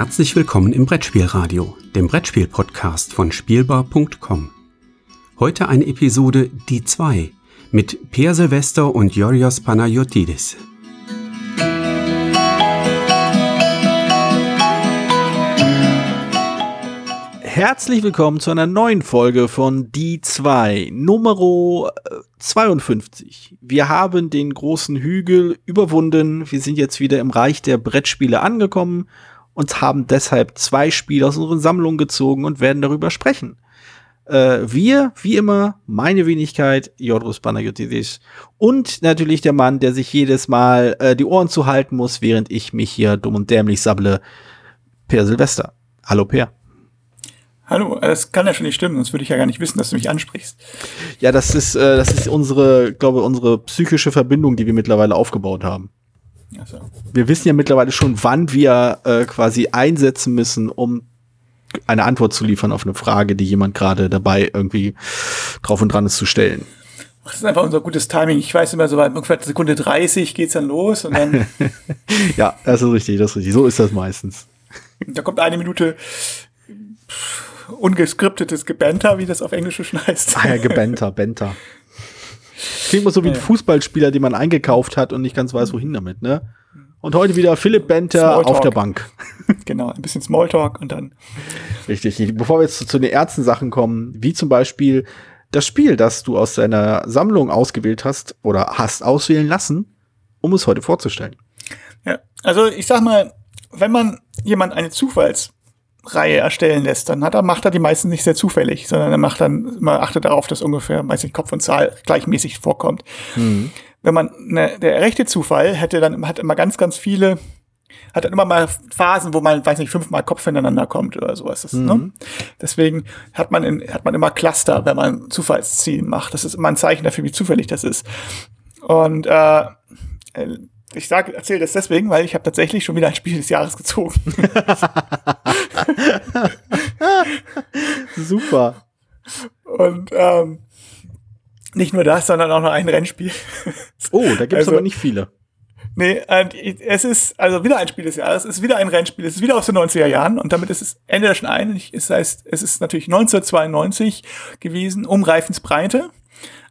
Herzlich willkommen im Brettspielradio, dem Brettspiel-Podcast von Spielbar.com. Heute eine Episode Die 2 mit Per Silvester und Yorios Panayotidis. Herzlich willkommen zu einer neuen Folge von Die 2, Nummer 52. Wir haben den großen Hügel überwunden. Wir sind jetzt wieder im Reich der Brettspiele angekommen und haben deshalb zwei Spiele aus unseren Sammlungen gezogen und werden darüber sprechen. Äh, wir, wie immer, meine Wenigkeit, Jodros Panagiotis und natürlich der Mann, der sich jedes Mal äh, die Ohren zuhalten muss, während ich mich hier dumm und dämlich sabble, Per Silvester. Hallo Per. Hallo, das kann ja schon nicht stimmen, sonst würde ich ja gar nicht wissen, dass du mich ansprichst. Ja, das ist, äh, das ist unsere, glaube unsere psychische Verbindung, die wir mittlerweile aufgebaut haben. So. Wir wissen ja mittlerweile schon, wann wir äh, quasi einsetzen müssen, um eine Antwort zu liefern auf eine Frage, die jemand gerade dabei irgendwie drauf und dran ist zu stellen. Das ist einfach unser gutes Timing. Ich weiß immer so bei ungefähr Sekunde 30 geht's dann los und dann. ja, das ist richtig, das ist richtig. So ist das meistens. Da kommt eine Minute ungeskriptetes Gebenter, wie das auf Englisch schon heißt. Ah ja, Gebenter, Benter. Klingt mal so wie ein Fußballspieler, den man eingekauft hat und nicht ganz weiß, wohin damit, ne? Und heute wieder Philipp Benter auf der Bank. Genau, ein bisschen Smalltalk und dann. Richtig. Bevor wir jetzt zu, zu den Sachen kommen, wie zum Beispiel das Spiel, das du aus deiner Sammlung ausgewählt hast oder hast auswählen lassen, um es heute vorzustellen. Ja, also ich sag mal, wenn man jemand eine Zufalls Reihe erstellen lässt, dann hat er, macht er die meisten nicht sehr zufällig, sondern er macht dann, man achtet darauf, dass ungefähr, weiß nicht, Kopf und Zahl gleichmäßig vorkommt. Mhm. Wenn man, ne, der rechte Zufall hätte dann, hat immer ganz, ganz viele, hat dann immer mal Phasen, wo man, weiß nicht, fünfmal Kopf hintereinander kommt oder sowas. Das, ne? mhm. ne? Deswegen hat man, in, hat man immer Cluster, wenn man Zufallszielen macht. Das ist immer ein Zeichen dafür, wie zufällig das ist. Und äh, ich sage, erzähle das deswegen, weil ich habe tatsächlich schon wieder ein Spiel des Jahres gezogen. Super. Und ähm, nicht nur das, sondern auch noch ein Rennspiel. Oh, da gibt es also, aber nicht viele. Nee, es ist also wieder ein Spiel des Jahres, es ist wieder ein Rennspiel, es ist wieder aus den 90er Jahren und damit ist es Ende der schon ein. Das heißt, es ist natürlich 1992 gewesen, um Reifensbreite.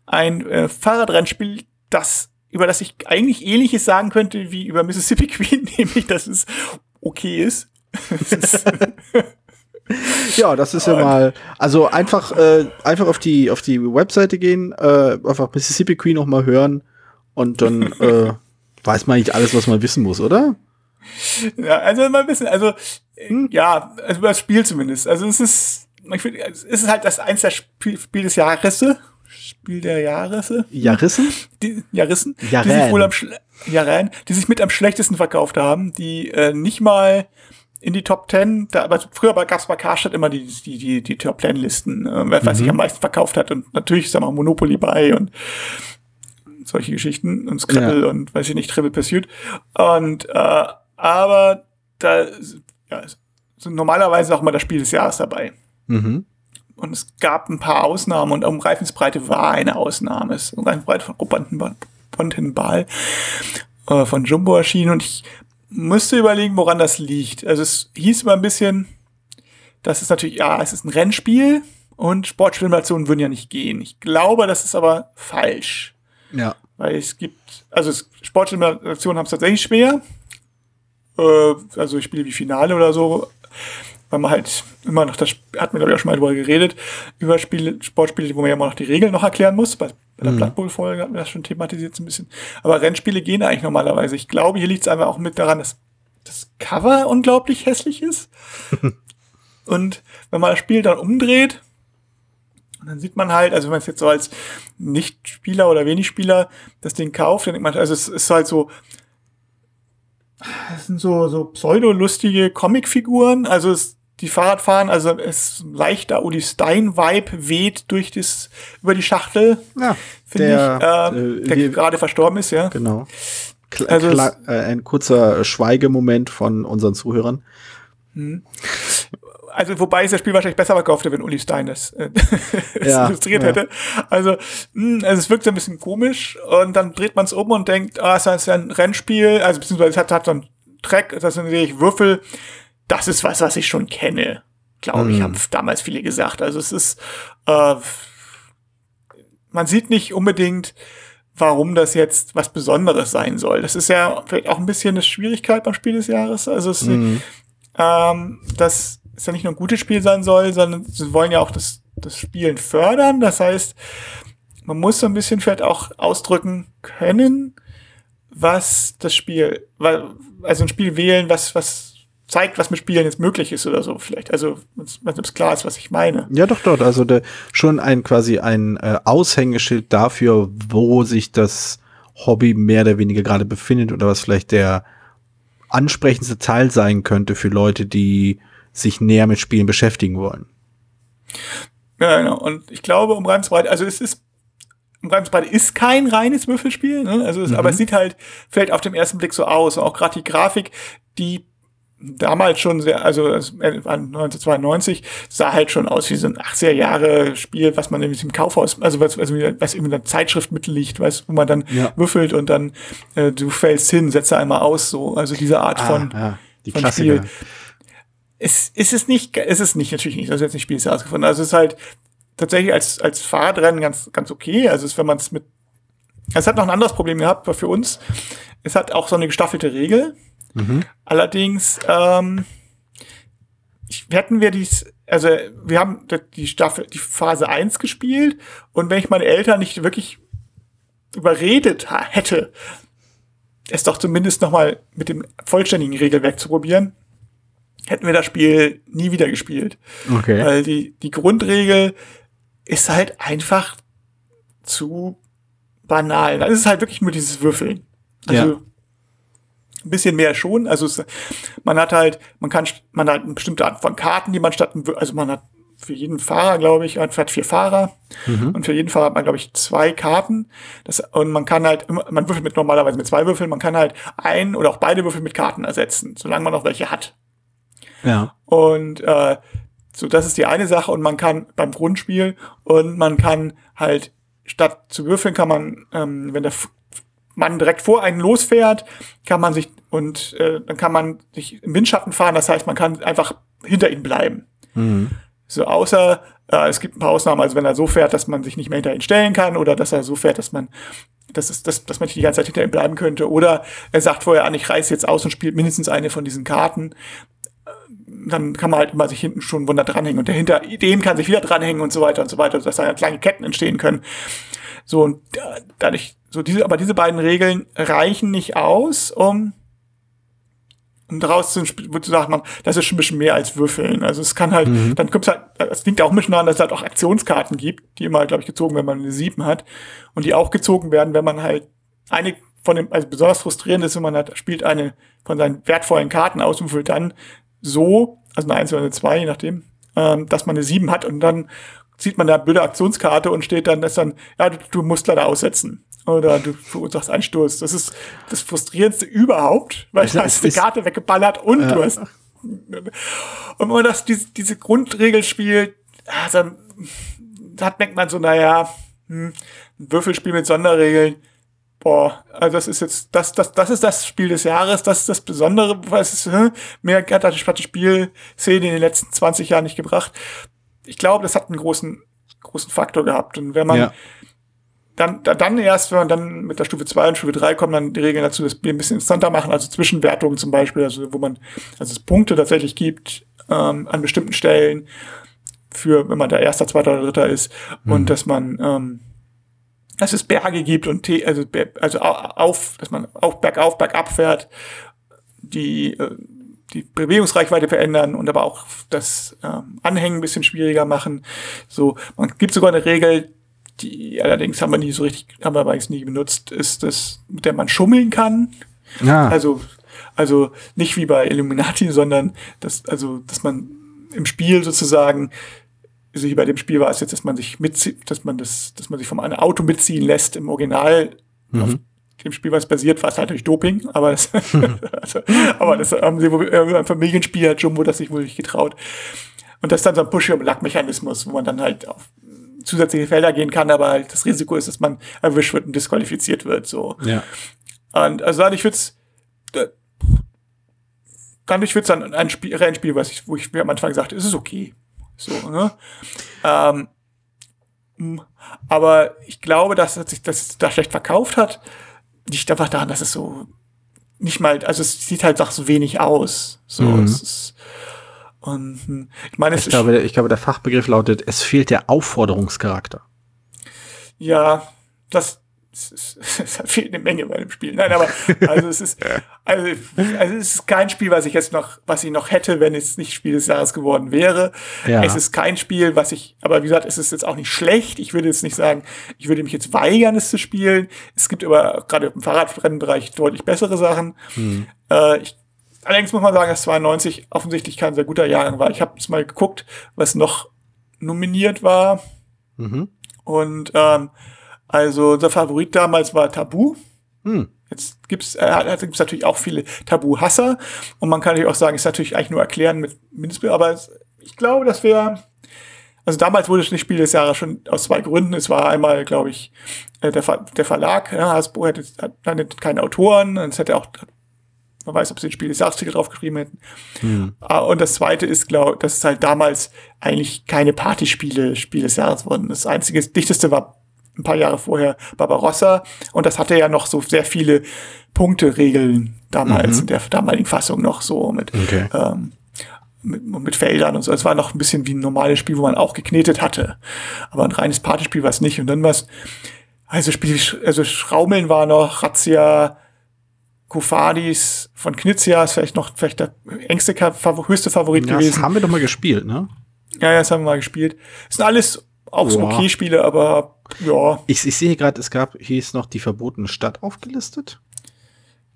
Ein äh, Fahrradrennspiel, das über das ich eigentlich ähnliches sagen könnte wie über Mississippi Queen, nämlich dass es okay ist. ja, das ist ja mal, also einfach, äh, einfach auf die, auf die Webseite gehen, äh, einfach Mississippi Queen noch mal hören und dann äh, weiß man nicht alles, was man wissen muss, oder? Ja, also mal bisschen, also hm? ja, also über das Spiel zumindest. Also es ist, ich finde, es ist halt das eins der Spiel, Spiel des Jahres, Spiel der Jahresse. Jahrissen? Die, Jahrissen. Die sich wohl am Jaren, die sich mit am schlechtesten verkauft haben, die äh, nicht mal in die Top Ten, da, aber früher gab es bei Karstadt immer die, die, die, die Top Ten Listen, äh, wer mhm. sich am meisten verkauft hat und natürlich, sag mal, Monopoly bei und solche Geschichten und Scrabble ja. und weiß ich nicht, Triple Pursuit. Und äh, aber da ja, sind normalerweise auch mal das Spiel des Jahres dabei. Mhm. Und es gab ein paar Ausnahmen und um Reifensbreite war eine Ausnahme. Es ist Reifensbreite von Pontenbal äh, von Jumbo erschienen und ich müsste überlegen, woran das liegt. Also es hieß immer ein bisschen, das ist natürlich, ja, es ist ein Rennspiel und Sportsimulationen würden ja nicht gehen. Ich glaube, das ist aber falsch. Ja. Weil es gibt, also Sportsimulationen haben es tatsächlich schwer. Äh, also Spiele wie Finale oder so weil man halt immer noch das, hat mir glaube ich auch schon mal drüber geredet, über Spiele, Sportspiele, wo man ja immer noch die Regeln noch erklären muss. Bei, bei der mhm. Blood Bowl-Folge hatten wir das schon thematisiert so ein bisschen. Aber Rennspiele gehen eigentlich normalerweise. Ich glaube, hier liegt es einfach auch mit daran, dass das Cover unglaublich hässlich ist. Und wenn man das Spiel dann umdreht, dann sieht man halt, also wenn man es jetzt so als Nicht-Spieler oder Wenig-Spieler das Ding kauft, dann denkt man, also es ist halt so, es sind so, so pseudo-lustige Comicfiguren, also es die Fahrrad fahren, also es leichter Uli Stein-Vibe weht durch das, über die Schachtel. Ja, der, ich, äh, äh, der gerade verstorben ist, ja. Genau. Kla also es, äh, ein kurzer Schweigemoment von unseren Zuhörern. Hm. Also, wobei es das Spiel wahrscheinlich besser verkauft hätte, wenn Uli Stein das, äh, ja, illustriert ja. hätte. Also, mh, hm, also, es wirkt so ein bisschen komisch und dann dreht man es um und denkt, ah, es ist ein Rennspiel, also beziehungsweise es hat, hat so ein Track, das sind natürlich Würfel, das ist was, was ich schon kenne, glaube mhm. ich, haben damals viele gesagt. Also es ist, äh, man sieht nicht unbedingt, warum das jetzt was Besonderes sein soll. Das ist ja vielleicht auch ein bisschen eine Schwierigkeit beim Spiel des Jahres. Also es, mhm. ähm, dass es ja nicht nur ein gutes Spiel sein soll, sondern sie wollen ja auch das, das Spielen fördern. Das heißt, man muss so ein bisschen vielleicht auch ausdrücken können, was das Spiel, also ein Spiel wählen, was, was zeigt, was mit Spielen jetzt möglich ist oder so vielleicht. Also, wenn es klar ist, was ich meine. Ja, doch, dort. Also der, schon ein quasi ein äh, Aushängeschild dafür, wo sich das Hobby mehr oder weniger gerade befindet oder was vielleicht der ansprechendste Teil sein könnte für Leute, die sich näher mit Spielen beschäftigen wollen. Ja, genau. Und ich glaube, um Reimsbreite, also es ist um Reimsbreite ist kein reines Würfelspiel, ne? also es, mhm. aber es sieht halt vielleicht auf dem ersten Blick so aus. Und auch gerade die Grafik, die damals schon sehr, also 1992 sah halt schon aus wie so ein 80er Jahre Spiel, was man irgendwie im Kaufhaus, also was, also was in einer Zeitschrift mitliegt, weißt, wo man dann ja. würfelt und dann äh, du fällst hin, setze einmal aus, so, also diese Art ah, von, ja. Die von Spiel. Es, es ist nicht, es ist nicht, natürlich nicht, das ist jetzt nicht Spiel ist herausgefunden, also es ist halt tatsächlich als, als Fahrradrennen ganz, ganz okay, also es, wenn man es mit, es hat noch ein anderes Problem gehabt, für uns, es hat auch so eine gestaffelte Regel, Mhm. Allerdings ähm, hätten wir dies, also wir haben die Staffel, die Phase 1 gespielt und wenn ich meine Eltern nicht wirklich überredet hätte, es doch zumindest nochmal mit dem vollständigen Regelwerk zu probieren, hätten wir das Spiel nie wieder gespielt. Okay. Weil die, die Grundregel ist halt einfach zu banal. Dann ist halt wirklich nur dieses Würfeln. Also ja. Ein bisschen mehr schon. Also es, man hat halt, man kann, man hat eine bestimmte Art von Karten, die man statt, also man hat für jeden Fahrer, glaube ich, man hat vier Fahrer mhm. und für jeden Fahrer hat man, glaube ich, zwei Karten. Das, und man kann halt, man würfelt mit normalerweise mit zwei Würfeln, man kann halt ein oder auch beide Würfel mit Karten ersetzen, solange man noch welche hat. Ja. Und äh, so, das ist die eine Sache und man kann beim Grundspiel und man kann halt statt zu würfeln kann man, ähm, wenn der man direkt vor einen losfährt, kann man sich und äh, dann kann man sich im Windschatten fahren. Das heißt, man kann einfach hinter ihm bleiben. Mhm. So außer äh, es gibt ein paar Ausnahmen, also wenn er so fährt, dass man sich nicht mehr hinter ihn stellen kann oder dass er so fährt, dass man dass, es, dass, dass man nicht die ganze Zeit hinter ihm bleiben könnte. Oder er sagt vorher an, ich reiß jetzt aus und spielt mindestens eine von diesen Karten. Dann kann man halt immer sich hinten schon wunder dranhängen und der hinter dem kann sich wieder dranhängen und so weiter und so weiter, dass da kleine Ketten entstehen können. So, und dadurch, so diese, aber diese beiden Regeln reichen nicht aus, um, um daraus zu, zu sagen, man, das ist schon ein bisschen mehr als Würfeln. Also es kann halt, mhm. dann kommt halt, es liegt auch ein bisschen daran, dass es halt auch Aktionskarten gibt, die immer, glaube ich, gezogen werden, wenn man eine Sieben hat. Und die auch gezogen werden, wenn man halt eine von dem, also besonders frustrierend ist, wenn man halt spielt eine von seinen wertvollen Karten aus und würfelt dann so, also eine Eins oder eine Zwei, je nachdem, ähm, dass man eine Sieben hat und dann sieht man da blöde Aktionskarte und steht dann, dass dann, ja, du, du musst leider aussetzen. Oder du verursachst einen Sturz. Das ist das Frustrierendste überhaupt, weil also, du hast eine Karte weggeballert und ja. du hast. Und wenn man das, diese, diese Grundregel spielt, dann, dann denkt man so, naja, hm, ein Würfelspiel mit Sonderregeln, boah, also das ist jetzt, das, das, das ist das Spiel des Jahres, das ist das Besondere, was es, hm, mehr hat das Spielszene in den letzten 20 Jahren nicht gebracht ich glaube, das hat einen großen, großen Faktor gehabt. Und wenn man ja. dann, dann erst, wenn man dann mit der Stufe 2 und Stufe 3 kommt, dann die Regeln dazu, das ein bisschen interessanter machen, also Zwischenwertungen zum Beispiel, also wo man, also es Punkte tatsächlich gibt ähm, an bestimmten Stellen für, wenn man der Erster, Zweiter oder Dritter ist, mhm. und dass man ähm, dass es Berge gibt und also, also auf, dass man auf bergauf, bergab fährt, die äh, die Bewegungsreichweite verändern und aber auch das ähm, Anhängen ein bisschen schwieriger machen. So, man gibt sogar eine Regel, die allerdings haben wir nie so richtig, haben wir aber jetzt nie benutzt, ist das, mit der man schummeln kann. Ja. Also, also nicht wie bei Illuminati, sondern dass, also, dass man im Spiel sozusagen, also hier bei dem Spiel war es jetzt, dass man sich mitzieht, dass man das, dass man sich vom Auto mitziehen lässt im Original mhm. Dem Spiel, was basiert, war es halt durch Doping, aber das, also, aber das haben sie wohl, ein Familienspiel hat Jumbo das sich wohl nicht getraut. Und das ist dann so ein Push-Up-Lack-Mechanismus, wo man dann halt auf zusätzliche Felder gehen kann, aber halt das Risiko ist, dass man erwischt wird und disqualifiziert wird, so. Ja. Und also ich würde kann ich würde dann ein Spiel, Rennspiel, was ich, wo ich mir am Anfang sagte, es ist okay. So, ne? Ähm, aber ich glaube, dass es sich das da schlecht verkauft hat. Nicht einfach daran, dass es so nicht mal, also es sieht halt doch so wenig aus. So, mhm. ist, und hm, ich meine, ich glaube, ich glaube, der Fachbegriff lautet, es fehlt der Aufforderungscharakter. Ja, das, es, es fehlt eine Menge bei dem Spiel. Nein, aber also es ist also, also es ist kein Spiel, was ich jetzt noch, was ich noch hätte, wenn es nicht Spiel des Jahres geworden wäre. Ja. Es ist kein Spiel, was ich, aber wie gesagt, es ist jetzt auch nicht schlecht. Ich würde jetzt nicht sagen, ich würde mich jetzt weigern, es zu spielen. Es gibt aber gerade im Fahrradrennenbereich deutlich bessere Sachen. Hm. Äh, ich, allerdings muss man sagen, dass 92 offensichtlich kein sehr guter Jahrgang war. Ich habe jetzt mal geguckt, was noch nominiert war. Mhm. Und ähm, also unser Favorit damals war Tabu. Hm. Jetzt gibt's, äh, gibt's natürlich auch viele Tabu-Hasser und man kann natürlich auch sagen, ist natürlich eigentlich nur erklären mit Mindestbild, aber es, ich glaube, das wäre, also damals wurde es nicht Spiel des Jahres schon aus zwei Gründen. Es war einmal, glaube ich, äh, der, Ver der Verlag, ja, Hasbro hätte, hat keine Autoren, es hätte auch, man weiß, ob sie den Spiel des Jahrestitel draufgeschrieben hätten. Hm. Ah, und das zweite ist, glaube dass es halt damals eigentlich keine Partyspiele Spiel des Jahres wurden. Das einzige, das dichteste war ein paar Jahre vorher Barbarossa. Und das hatte ja noch so sehr viele Punkteregeln damals, mhm. in der damaligen Fassung noch so mit, okay. ähm, mit, mit Feldern und so. Es war noch ein bisschen wie ein normales Spiel, wo man auch geknetet hatte. Aber ein reines Partyspiel war es nicht. Und dann was, also Spiel, also Schraumeln war noch, Razzia, Kufadis von Knizia ist vielleicht noch vielleicht der engste, höchste Favorit ja, gewesen. Das haben wir doch mal gespielt, ne? Ja, ja, das haben wir mal gespielt. Das sind alles auch so okay Spiele, aber ja. Ich, ich sehe gerade, es gab, hier ist noch die verbotene Stadt aufgelistet.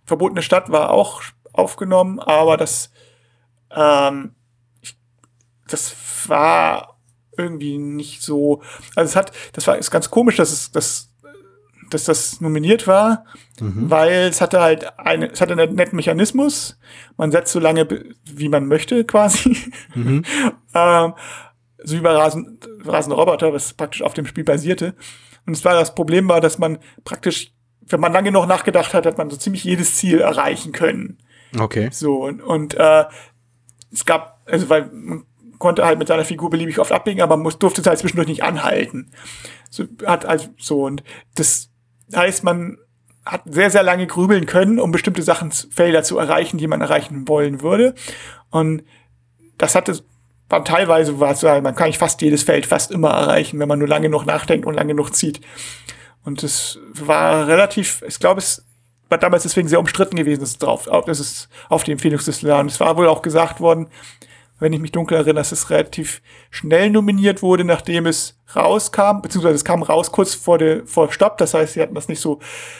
Verbotene Stadt war auch aufgenommen, aber das, ähm, das war irgendwie nicht so. Also es hat, das war ist ganz komisch, dass es, dass, dass das nominiert war, mhm. weil es hatte halt eine, es hatte einen netten Mechanismus. Man setzt so lange, wie man möchte, quasi. Mhm. ähm, so wie bei Rasen, Rasende Roboter, was praktisch auf dem Spiel basierte. Und es war das Problem war, dass man praktisch, wenn man lange noch nachgedacht hat, hat man so ziemlich jedes Ziel erreichen können. Okay. So, und, und äh, es gab, also weil man konnte halt mit seiner Figur beliebig oft abbiegen, aber man muss, durfte es halt zwischendurch nicht anhalten. So, hat also so, und das heißt, man hat sehr, sehr lange grübeln können, um bestimmte Sachen, Felder zu erreichen, die man erreichen wollen würde. Und das hatte war teilweise war es man kann nicht fast jedes Feld fast immer erreichen, wenn man nur lange noch nachdenkt und lange noch zieht. Und es war relativ, ich glaube, es war damals deswegen sehr umstritten gewesen, dass es drauf, dass es auf die Empfehlungsliste war. Und es war wohl auch gesagt worden, wenn ich mich dunkel erinnere, dass es relativ schnell nominiert wurde, nachdem es rauskam, beziehungsweise es kam raus kurz vor der vor Stopp, das heißt, sie hatten das nicht so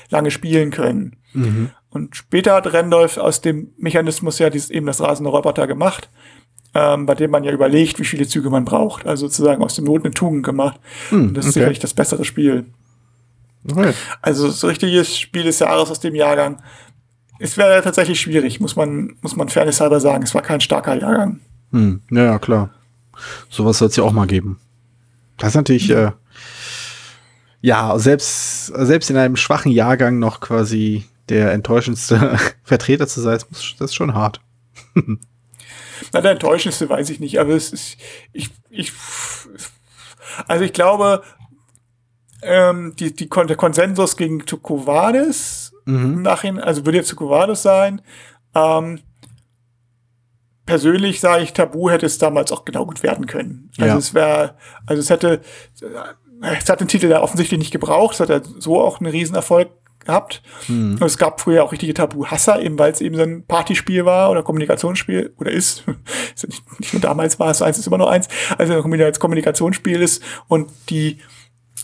lange spielen können. Mhm. Und später hat Randolph aus dem Mechanismus ja dieses, eben das rasende Roboter gemacht ähm, bei dem man ja überlegt, wie viele Züge man braucht. Also sozusagen aus dem Not eine Tugend gemacht. Hm, und das okay. ist sicherlich das bessere Spiel. Okay. Also so richtiges Spiel des Jahres aus dem Jahrgang. Es wäre tatsächlich schwierig, muss man, muss man fairness halber sagen. Es war kein starker Jahrgang. Hm, ja, ja, klar. Sowas soll es ja auch mal geben. Das ist natürlich, äh, ja, selbst, selbst in einem schwachen Jahrgang noch quasi der enttäuschendste Vertreter zu sein, das ist schon hart. Na, der enttäuschendste weiß ich nicht, aber es ist, ich, ich, also ich glaube, ähm, die, die, der Konsensus gegen Tukovades mhm. nachhin, also würde jetzt Tukovades sein, ähm, persönlich sage ich, Tabu hätte es damals auch genau gut werden können. Also ja. es wäre, also es hätte, es hat den Titel da offensichtlich nicht gebraucht, es hat ja so auch einen Riesenerfolg gehabt. Mhm. Und es gab früher auch richtige Tabu-Hasser, eben weil es eben so ein Partyspiel war oder Kommunikationsspiel oder ist. nicht, nur damals war es eins, ist immer nur eins. Also als Kommunikationsspiel ist und die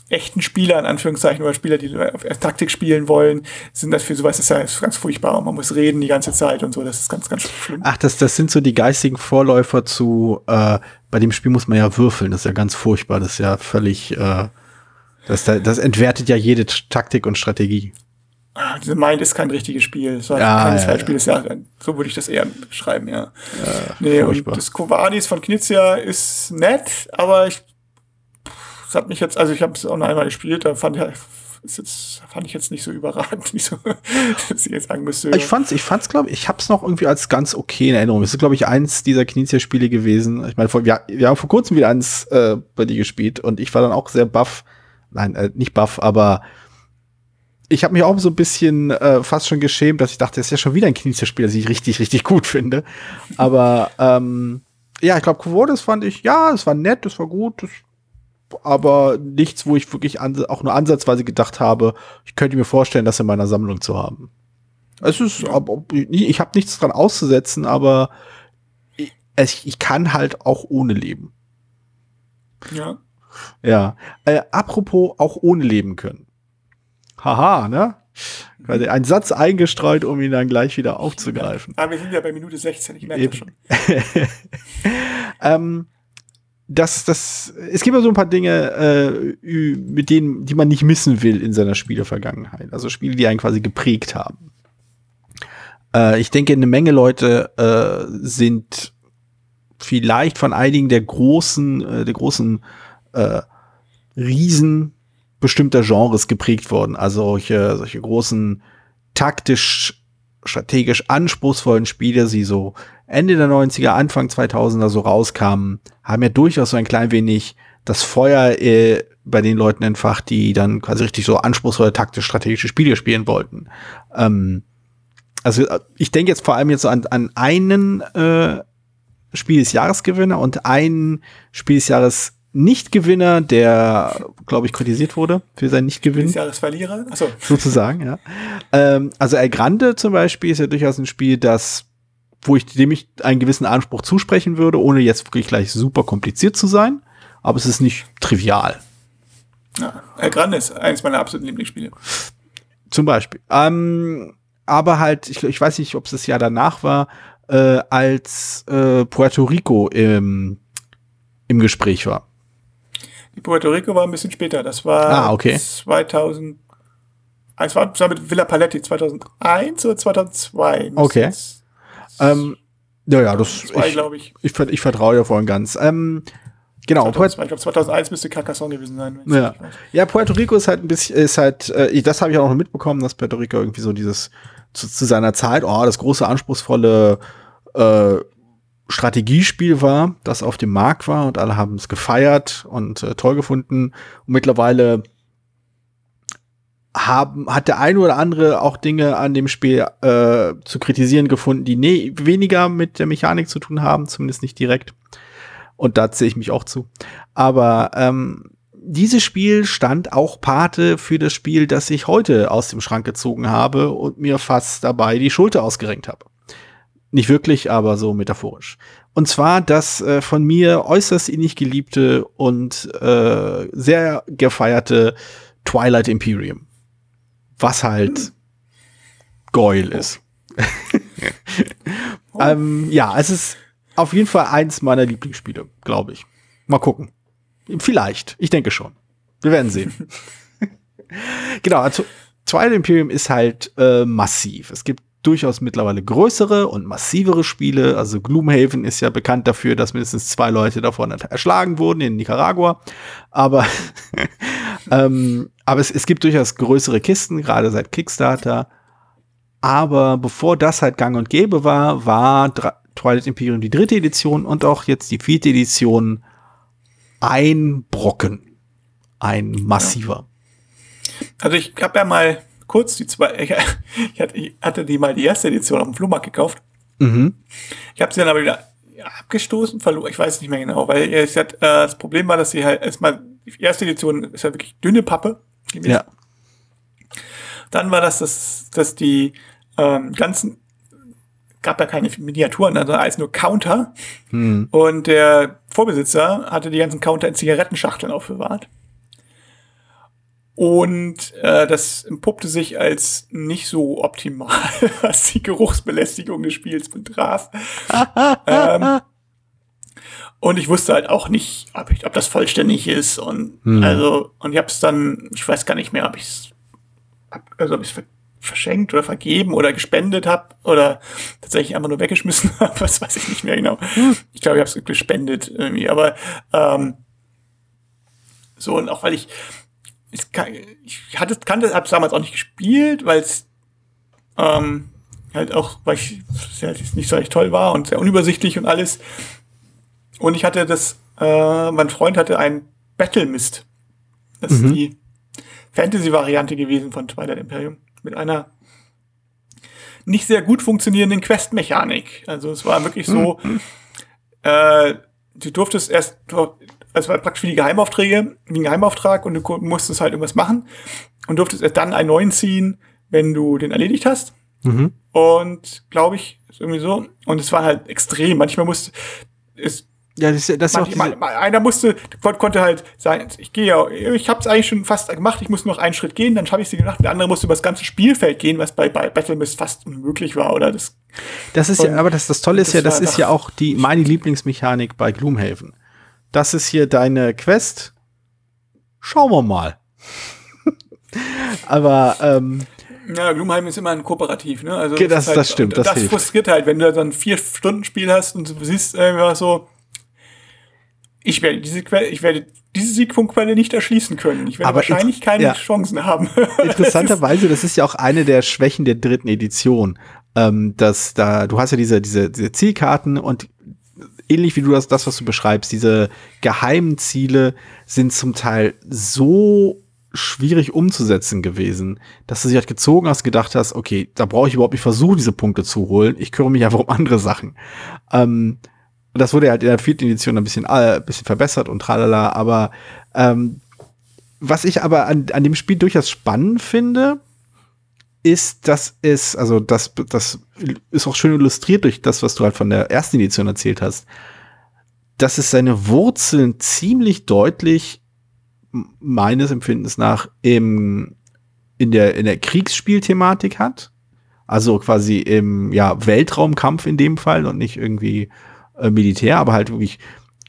echten Spieler, in Anführungszeichen, oder Spieler, die Taktik spielen wollen, sind das für sowas, das ist ja ganz furchtbar. Man muss reden die ganze Zeit und so, das ist ganz, ganz schlimm. Ach, das, das sind so die geistigen Vorläufer zu, äh, bei dem Spiel muss man ja würfeln, das ist ja ganz furchtbar, das ist ja völlig, äh, das, das entwertet ja jede Taktik und Strategie. Diese Mind ist kein richtiges Spiel. War ja, kein ja, Zeitspiel. Ja. ja. so würde ich das eher beschreiben, ja. ja nee, furchtbar. und das Kovadis von Knizia ist nett, aber ich, es hat mich jetzt, also ich habe es auch noch einmal gespielt, da fand ich, ist jetzt, fand ich jetzt nicht so überragend, nicht so, dass ich jetzt sagen müsste. Ich fand's, ich fand's, glaube ich, ich hab's noch irgendwie als ganz okay in Erinnerung. Es ist, glaube ich, eins dieser Knizia-Spiele gewesen. Ich meine, wir, wir haben vor kurzem wieder eins äh, bei dir gespielt und ich war dann auch sehr baff. Nein, äh, nicht baff, aber ich habe mich auch so ein bisschen äh, fast schon geschämt, dass ich dachte, das ist ja schon wieder ein Knizia-Spiel, das ich richtig, richtig gut finde. Aber ähm, ja, ich glaube, Covordes fand ich, ja, es war nett, es war gut, das aber nichts, wo ich wirklich auch nur ansatzweise gedacht habe, ich könnte mir vorstellen, das in meiner Sammlung zu haben. Es ist, ich habe nichts dran auszusetzen, aber ich, ich, kann halt auch ohne leben. Ja. Ja. Äh, apropos auch ohne leben können. Haha, ne? Quasi ein Satz eingestreut, um ihn dann gleich wieder aufzugreifen. Aber wir sind ja bei Minute 16, ich merke das schon. ähm, das, das, es gibt ja so ein paar Dinge, äh, mit denen, die man nicht missen will in seiner Spielevergangenheit. Also Spiele, die einen quasi geprägt haben. Äh, ich denke, eine Menge Leute äh, sind vielleicht von einigen der großen, äh, der großen äh, Riesen bestimmter Genres geprägt worden. Also solche, solche großen taktisch strategisch anspruchsvollen Spiele, die so Ende der 90er, Anfang 2000er so rauskamen, haben ja durchaus so ein klein wenig das Feuer äh, bei den Leuten entfacht, die dann quasi richtig so anspruchsvolle taktisch-strategische Spiele spielen wollten. Ähm, also äh, ich denke jetzt vor allem jetzt an, an einen äh, Spiel des Jahresgewinner und einen Spiel des Jahres Nichtgewinner, der, glaube ich, kritisiert wurde für sein Nichtgewinn. Des Jahresverlierer? Achso. Sozusagen, ja. Ähm, also El Grande zum Beispiel ist ja durchaus ein Spiel, das, wo ich dem ich einen gewissen Anspruch zusprechen würde, ohne jetzt wirklich gleich super kompliziert zu sein. Aber es ist nicht trivial. Ja, El Grande ist eines meiner absoluten Lieblingsspiele. Zum Beispiel. Ähm, aber halt, ich, ich weiß nicht, ob es das Jahr danach war, äh, als äh, Puerto Rico im, im Gespräch war. Puerto Rico war ein bisschen später. Das war ah, okay. 2000. Es war, das war mit Villa Paletti 2001 oder 2002. Okay. Ähm, ja, ja, das. Zwei, ich, ich. Ich, ich, vertraue dir voll und ganz. Ähm, genau. 2002, ich glaube 2001 müsste Carcassonne gewesen sein. Ja. ja, Puerto Rico ist halt ein bisschen, ist halt, äh, das habe ich auch noch mitbekommen, dass Puerto Rico irgendwie so dieses zu, zu seiner Zeit, oh, das große anspruchsvolle äh, Strategiespiel war, das auf dem Markt war und alle haben es gefeiert und äh, toll gefunden. Und mittlerweile haben, hat der eine oder andere auch Dinge an dem Spiel äh, zu kritisieren gefunden, die ne weniger mit der Mechanik zu tun haben, zumindest nicht direkt. Und da zähle ich mich auch zu. Aber ähm, dieses Spiel stand auch Pate für das Spiel, das ich heute aus dem Schrank gezogen habe und mir fast dabei die Schulter ausgerenkt habe. Nicht wirklich, aber so metaphorisch. Und zwar das äh, von mir äußerst innig geliebte und äh, sehr gefeierte Twilight Imperium. Was halt hm. Goyle ist. oh. ähm, ja, es ist auf jeden Fall eins meiner Lieblingsspiele, glaube ich. Mal gucken. Vielleicht. Ich denke schon. Wir werden sehen. genau, also Twilight Imperium ist halt äh, massiv. Es gibt durchaus mittlerweile größere und massivere Spiele. Also Gloomhaven ist ja bekannt dafür, dass mindestens zwei Leute davon erschlagen wurden in Nicaragua. Aber, ähm, aber es, es gibt durchaus größere Kisten, gerade seit Kickstarter. Aber bevor das halt gang und gäbe war, war Twilight Imperium die dritte Edition und auch jetzt die vierte Edition ein Brocken. Ein massiver. Also ich habe ja mal kurz die zwei, ich, hatte, ich hatte die mal die erste Edition auf dem Flohmarkt gekauft. Mhm. Ich habe sie dann aber wieder abgestoßen, verloren, ich weiß nicht mehr genau, weil es hat, äh, das Problem war, dass sie halt erstmal, die erste Edition ist ja wirklich dünne Pappe. Ja. Dann war das, dass, dass die ähm, ganzen gab ja keine Miniaturen, also als nur Counter. Hm. Und der Vorbesitzer hatte die ganzen Counter in Zigarettenschachteln aufbewahrt. Und äh, das entpuppte sich als nicht so optimal, was die Geruchsbelästigung des Spiels betraf. ähm, und ich wusste halt auch nicht, ob, ich, ob das vollständig ist. Und hm. also, und ich habe es dann, ich weiß gar nicht mehr, ob ich es also ob ich verschenkt oder vergeben oder gespendet habe oder tatsächlich einfach nur weggeschmissen habe, das weiß ich nicht mehr genau. Hm. Ich glaube, ich habe es gespendet irgendwie, aber ähm, so und auch weil ich, kann, ich hatte, kannte, hab's damals auch nicht gespielt, weil es ähm, halt auch, weil ich ja, nicht so echt toll war und sehr unübersichtlich und alles. Und ich hatte das, äh, mein Freund hatte ein Battle Mist. Das mhm. ist die Fantasy-Variante gewesen von Twilight Imperium. Mit einer nicht sehr gut funktionierenden Quest-Mechanik. Also es war wirklich so, mhm. äh, du durftest erst, es war praktisch wie die Geheimaufträge, wie ein Geheimauftrag und du musstest halt irgendwas machen und durftest erst dann einen neuen ziehen, wenn du den erledigt hast. Mhm. Und glaube ich, ist irgendwie so. Und es war halt extrem. Manchmal musste es ja, das, das manch, man, einer musste, konnte halt sagen, ich gehe ja, ich habe es eigentlich schon fast gemacht, ich muss noch einen Schritt gehen, dann schaffe ich sie gemacht. Der andere musste über das ganze Spielfeld gehen, was bei, bei Battle Mist fast unmöglich war, oder das. Das ist ja, aber das, das Tolle ist das ja, das ist ja auch die meine Lieblingsmechanik bei Gloomhaven das ist hier deine Quest. Schauen wir mal. Aber ähm, ja, Gloomheim ist immer ein Kooperativ, ne? Also das, das, halt, das stimmt. Das, das frustriert halt, wenn du dann vier Stunden Spiel hast und du siehst einfach so, ich werde diese Quelle, ich werde diese Siegpunktquelle nicht erschließen können. Ich werde Aber wahrscheinlich keine ja. Chancen haben. Interessanterweise, das ist ja auch eine der Schwächen der dritten Edition. Ähm, dass da, du hast ja diese, diese, diese Zielkarten und ähnlich wie du das, das, was du beschreibst, diese geheimen Ziele sind zum Teil so schwierig umzusetzen gewesen, dass du sich halt gezogen hast, gedacht hast, okay, da brauche ich überhaupt nicht versuchen, diese Punkte zu holen. Ich kümmere mich einfach um andere Sachen. Ähm, das wurde halt in der vierten Edition ein bisschen, äh, bisschen verbessert und tralala, aber ähm, was ich aber an, an dem Spiel durchaus spannend finde, ist, dass es, also das, das ist auch schön illustriert durch das, was du halt von der ersten Edition erzählt hast, dass es seine Wurzeln ziemlich deutlich meines Empfindens nach im, in der, in der Kriegsspielthematik hat. Also quasi im ja, Weltraumkampf in dem Fall und nicht irgendwie äh, Militär, aber halt wirklich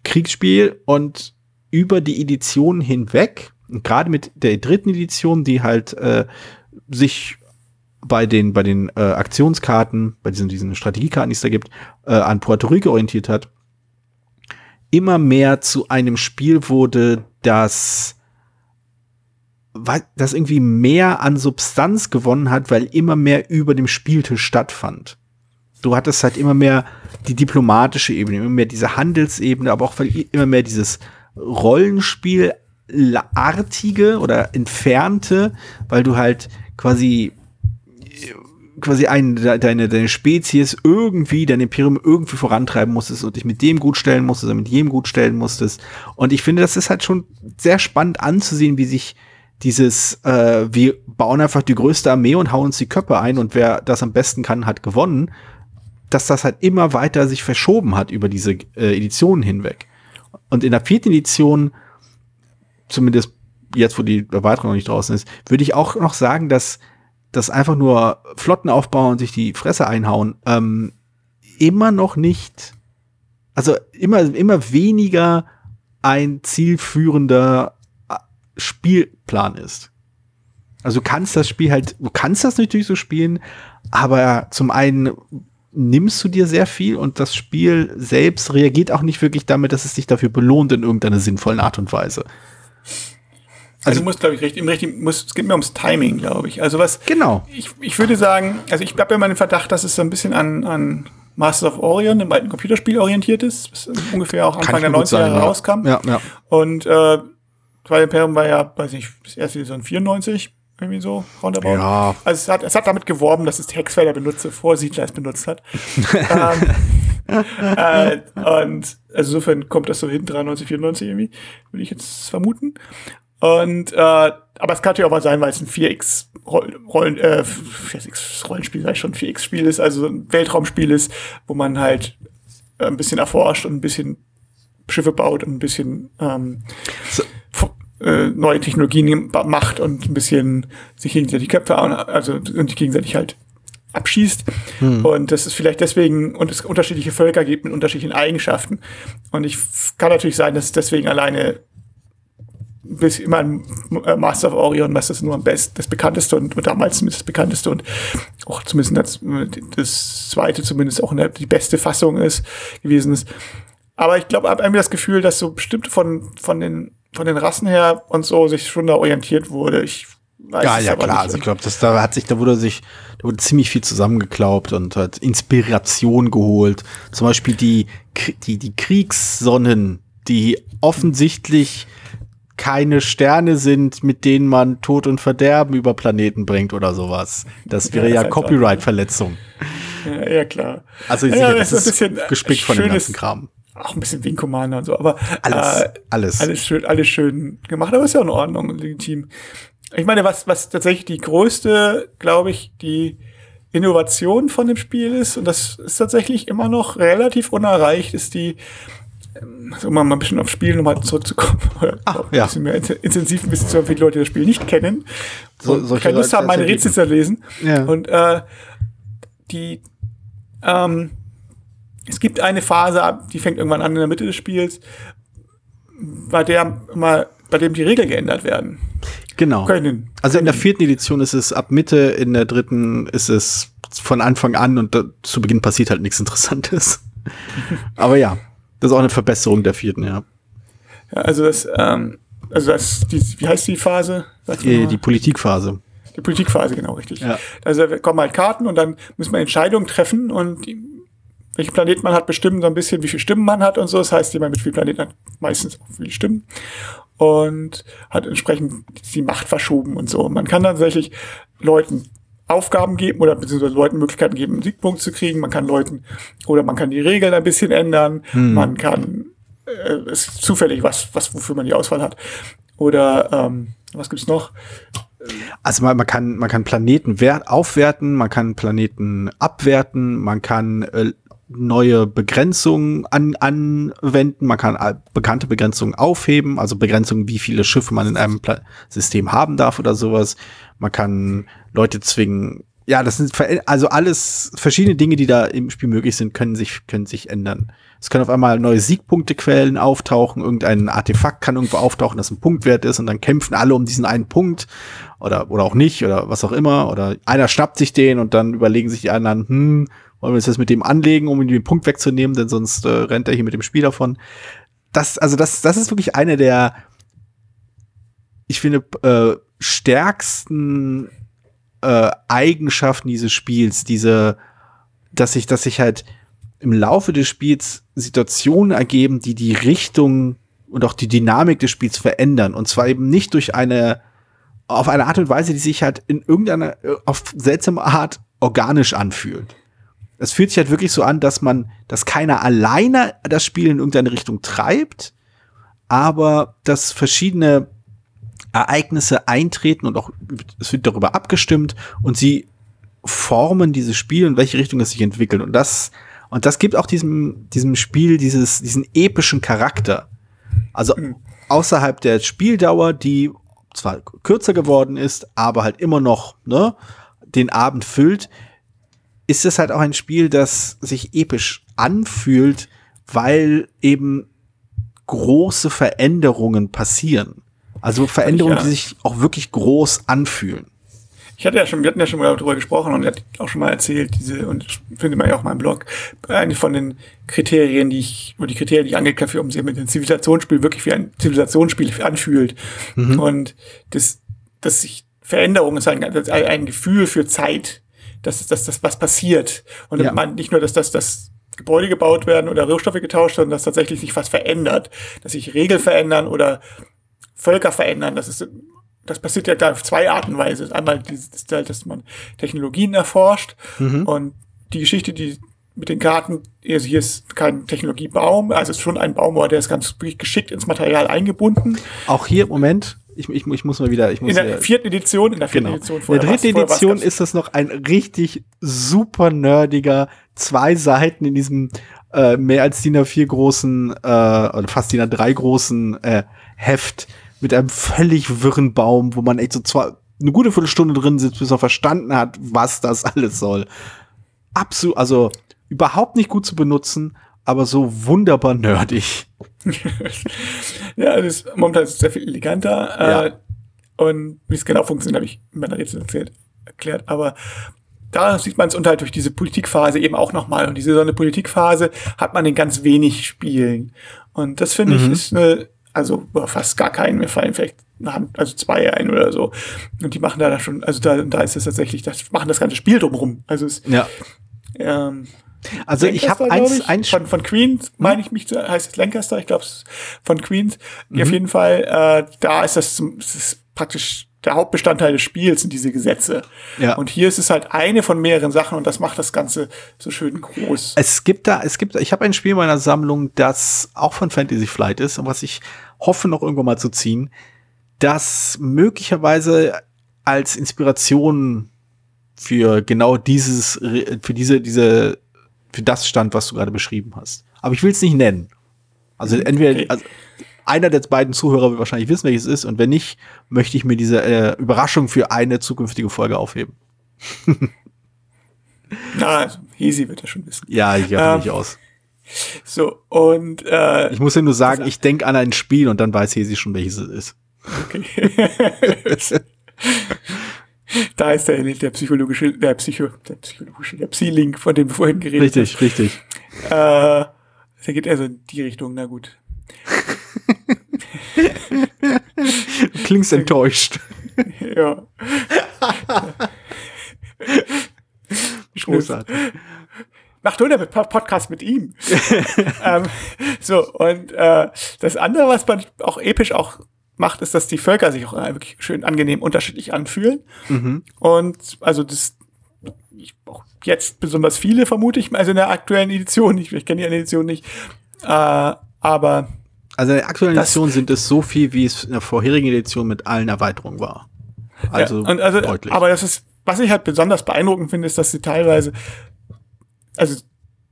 Kriegsspiel und über die Edition hinweg, gerade mit der dritten Edition, die halt äh, sich bei den, bei den äh, Aktionskarten, bei diesen, diesen Strategiekarten, die es da gibt, äh, an Puerto Rico orientiert hat, immer mehr zu einem Spiel wurde, das das irgendwie mehr an Substanz gewonnen hat, weil immer mehr über dem Spieltisch stattfand. Du hattest halt immer mehr die diplomatische Ebene, immer mehr diese Handelsebene, aber auch immer mehr dieses Rollenspielartige oder entfernte, weil du halt quasi quasi ein, deine, deine Spezies irgendwie, dein Imperium irgendwie vorantreiben musstest und dich mit dem gut stellen musstest oder mit jedem gut stellen musstest. Und ich finde, das ist halt schon sehr spannend anzusehen, wie sich dieses, äh, wir bauen einfach die größte Armee und hauen uns die Köpfe ein und wer das am besten kann, hat gewonnen, dass das halt immer weiter sich verschoben hat über diese äh, Editionen hinweg. Und in der vierten Edition, zumindest jetzt, wo die Erweiterung noch nicht draußen ist, würde ich auch noch sagen, dass das einfach nur Flotten aufbauen und sich die Fresse einhauen, ähm, immer noch nicht, also immer, immer weniger ein zielführender äh, Spielplan ist. Also du kannst das Spiel halt, du kannst das natürlich so spielen, aber zum einen nimmst du dir sehr viel und das Spiel selbst reagiert auch nicht wirklich damit, dass es dich dafür belohnt in irgendeiner sinnvollen Art und Weise. Also, also du musst, glaube ich, richtig, im richtigen, muss, es geht mir ums Timing, glaube ich. Also was. Genau. Ich, ich würde sagen, also ich habe ja mal den Verdacht, dass es so ein bisschen an, an Masters of Orion, dem alten Computerspiel orientiert ist, was ungefähr auch Anfang der 90er Jahre ja. rauskam. Ja, ja. Und äh, Twilight Imperium war ja, weiß nicht, das erste Saison 94, irgendwie so, roundabout. Ja. Also es hat, es hat damit geworben, dass es Hexfelder benutzt, bevor Siedler es benutzt hat. ähm, äh, und also insofern kommt das so hin, 93, 94 irgendwie, würde ich jetzt vermuten. Und äh, aber es kann natürlich auch mal sein, weil es ein 4X Rollen, äh, 4X Rollenspiel, sag ich schon, 4X-Spiel ist, also ein Weltraumspiel ist, wo man halt äh, ein bisschen erforscht und ein bisschen Schiffe baut und ein bisschen ähm, so. äh, neue Technologien macht und ein bisschen sich gegenseitig Köpfe, also und sich gegenseitig halt abschießt. Hm. Und das ist vielleicht deswegen, und es unterschiedliche Völker gibt mit unterschiedlichen Eigenschaften. Und ich kann natürlich sein, dass es deswegen alleine bis immer ein äh, Master of Orion, was das nur am besten, das bekannteste und, und damals zumindest das bekannteste und auch zumindest das, das zweite zumindest auch eine, die beste Fassung ist, gewesen ist. aber ich glaube, habe irgendwie das Gefühl, dass so bestimmt von, von den, von den Rassen her und so sich schon da orientiert wurde. Ich weiß ja, ja, klar. Also ich glaube, dass da hat sich, da wurde sich, da wurde ziemlich viel zusammengeklaubt und hat Inspiration geholt. Zum Beispiel die, die, die Kriegssonnen, die offensichtlich keine Sterne sind, mit denen man Tod und Verderben über Planeten bringt oder sowas. Das wäre ja, ja Copyright-Verletzung. Ja, ja, klar. Also ich ja, das, das ist ein bisschen gespickt von dem ganzen Kram. Auch ein bisschen Wing Commander und so, aber alles, äh, alles. alles schön, alles schön gemacht, aber ist ja in Ordnung, legitim. Ich meine, was, was tatsächlich die größte, glaube ich, die Innovation von dem Spiel ist, und das ist tatsächlich immer noch relativ unerreicht, ist die, also um mal ein bisschen aufs Spiel nochmal zurückzukommen, Ach, ja. ein bisschen mehr intensiv ein bisschen zu viele Leute das Spiel nicht kennen, so, keine Lust haben, meine Rätsel zu lesen. Ja. Und äh, die ähm, es gibt eine Phase, die fängt irgendwann an in der Mitte des Spiels, bei der mal, bei dem die Regeln geändert werden. Genau. Können. Also in der vierten Edition ist es ab Mitte, in der dritten ist es von Anfang an und da, zu Beginn passiert halt nichts Interessantes. Aber ja, das ist auch eine Verbesserung der vierten, ja. ja also das, ähm, also das, die, wie heißt die Phase? Die, die Politikphase. Die Politikphase, genau, richtig. Ja. Also kommen halt Karten und dann muss man Entscheidungen treffen und die, welchen Planeten man hat, bestimmen so ein bisschen, wie viele Stimmen man hat und so. Das heißt, jemand mit vielen Planeten hat meistens auch viele Stimmen und hat entsprechend die Macht verschoben und so. Man kann dann tatsächlich Leuten Aufgaben geben oder beziehungsweise Leuten Möglichkeiten geben, einen Siegpunkt zu kriegen. Man kann Leuten oder man kann die Regeln ein bisschen ändern. Hm. Man kann äh, es ist zufällig was, was wofür man die Auswahl hat. Oder ähm, was gibt's noch? Also man, man kann man kann Planeten wert, aufwerten, man kann Planeten abwerten, man kann äh, neue Begrenzungen an, anwenden, man kann bekannte Begrenzungen aufheben, also Begrenzungen, wie viele Schiffe man in einem Pla System haben darf oder sowas. Man kann Leute zwingen. Ja, das sind also alles verschiedene Dinge, die da im Spiel möglich sind, können sich können sich ändern. Es können auf einmal neue Siegpunktequellen auftauchen, irgendein Artefakt kann irgendwo auftauchen, das ein Punktwert ist und dann kämpfen alle um diesen einen Punkt oder oder auch nicht oder was auch immer oder einer schnappt sich den und dann überlegen sich die anderen, hm, wollen wir uns das mit dem anlegen, um ihm den Punkt wegzunehmen, denn sonst äh, rennt er hier mit dem Spiel davon. Das also das das ist wirklich eine der ich finde äh, stärksten äh, Eigenschaften dieses Spiels, diese, dass sich, dass sich halt im Laufe des Spiels Situationen ergeben, die die Richtung und auch die Dynamik des Spiels verändern. Und zwar eben nicht durch eine, auf eine Art und Weise, die sich halt in irgendeiner, auf seltsame Art organisch anfühlt. Es fühlt sich halt wirklich so an, dass man, dass keiner alleine das Spiel in irgendeine Richtung treibt, aber dass verschiedene Ereignisse eintreten und auch es wird darüber abgestimmt und sie formen dieses Spiel in welche Richtung es sich entwickelt und das und das gibt auch diesem diesem Spiel dieses diesen epischen Charakter. Also mhm. außerhalb der Spieldauer, die zwar kürzer geworden ist, aber halt immer noch ne, den Abend füllt, ist es halt auch ein Spiel, das sich episch anfühlt, weil eben große Veränderungen passieren. Also Veränderungen, ja. die sich auch wirklich groß anfühlen. Ich hatte ja schon, wir hatten ja schon mal darüber gesprochen und er hat auch schon mal erzählt, diese, und findet man ja auch in meinem Blog, eine von den Kriterien, die ich, oder die Kriterien, die ich angekauft habe, um sich mit dem Zivilisationsspiel wirklich wie ein Zivilisationsspiel anfühlt. Mhm. Und das, dass sich Veränderung ist ein, ein Gefühl für Zeit, dass, dass das was passiert. Und ja. man nicht nur, dass das, das Gebäude gebaut werden oder Rohstoffe getauscht, sondern dass tatsächlich sich was verändert, dass sich Regeln verändern oder Völker verändern. Das ist, das passiert ja da auf zwei Arten Weise. Einmal, dieses, dass man Technologien erforscht mhm. und die Geschichte, die mit den Karten, also hier ist kein Technologiebaum, also es ist schon ein Baum, aber der ist ganz geschickt ins Material eingebunden. Auch hier, Moment, ich, ich, ich muss mal wieder. Ich muss in der vierten Edition, in der vierten genau. Edition vorher. In der dritten Edition ist das noch ein richtig super nerdiger, zwei Seiten in diesem äh, mehr als DIN A4 großen, äh, oder fast DIN A3 großen äh, Heft mit einem völlig wirren Baum, wo man echt so zwar eine gute Viertelstunde drin sitzt, bis er verstanden hat, was das alles soll. Absolut, also überhaupt nicht gut zu benutzen, aber so wunderbar nerdig. ja, das ist momentan sehr viel eleganter. Ja. Äh, und wie es genau funktioniert, habe ich in meiner Rätsel erzählt, erklärt. Aber da sieht man es und halt durch diese Politikphase eben auch nochmal. Und diese so eine Politikphase hat man in ganz wenig Spielen. Und das finde mhm. ich ist eine, also fast gar keinen, mir fallen vielleicht eine Hand, also zwei ein oder so. Und die machen da schon, also da, da ist es tatsächlich, das machen das ganze Spiel drumrum. Also es, ja. Ähm, also ich habe eins, eins von, von Queens, hm? meine ich mich, heißt es Lancaster, ich glaube von Queens. Mhm. Auf jeden Fall, äh, da ist das, das ist praktisch der Hauptbestandteil des Spiels sind diese Gesetze. Ja. Und hier ist es halt eine von mehreren Sachen und das macht das Ganze so schön groß. Es gibt da, es gibt, ich habe ein Spiel in meiner Sammlung, das auch von Fantasy Flight ist und was ich hoffe noch irgendwann mal zu ziehen, das möglicherweise als Inspiration für genau dieses, für diese, diese für das stand, was du gerade beschrieben hast. Aber ich will es nicht nennen. Also mhm. entweder okay. also einer der beiden Zuhörer wird wahrscheinlich wissen, welches es ist, und wenn nicht, möchte ich mir diese äh, Überraschung für eine zukünftige Folge aufheben. Na, Hesi wird ja schon wissen. Ja, ich gehe ähm, nicht aus. So, und äh, Ich muss ja nur sagen, ich denke an ein Spiel und dann weiß Hesi schon, welches es ist. Okay. Da ist der, der psychologische, der Psycho, der psychologische, der Psy-Link, von dem wir vorhin geredet richtig, haben. Richtig, richtig. Äh, der geht also in die Richtung, na gut. du klingst enttäuscht. ja. Großartig. Mach du einen Podcast mit ihm. ähm, so, und äh, das andere, was man auch episch auch macht, ist, dass die Völker sich auch wirklich schön angenehm unterschiedlich anfühlen. Mhm. Und also das ich, auch jetzt besonders viele vermute ich, also in der aktuellen Edition nicht, ich kenne die Edition nicht, äh, aber also in der aktuellen Edition sind es so viel, wie es in der vorherigen Edition mit allen Erweiterungen war. Also, ja, also deutlich. Aber das ist, was ich halt besonders beeindruckend finde, ist, dass sie teilweise, also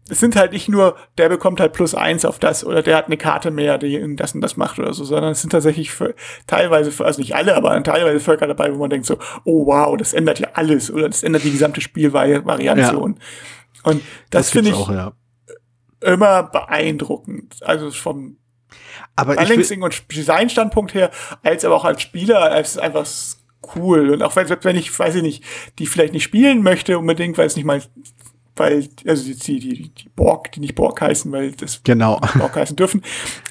es sind halt nicht nur, der bekommt halt plus eins auf das oder der hat eine Karte mehr, die das und das macht oder so, sondern es sind tatsächlich für, teilweise, für, also nicht alle, aber teilweise Völker dabei, wo man denkt so, oh wow, das ändert ja alles oder das ändert die gesamte Spielvariation. Ja. Und das, das finde ich auch, ja. immer beeindruckend. Also vom aber Balancing und Design-Standpunkt her, als aber auch als Spieler, als einfach cool. Und auch wenn, wenn ich, weiß ich nicht, die vielleicht nicht spielen möchte unbedingt, weil es nicht mein weil, also die, die, die Borg, die nicht Borg heißen, weil das genau. Borg heißen dürfen.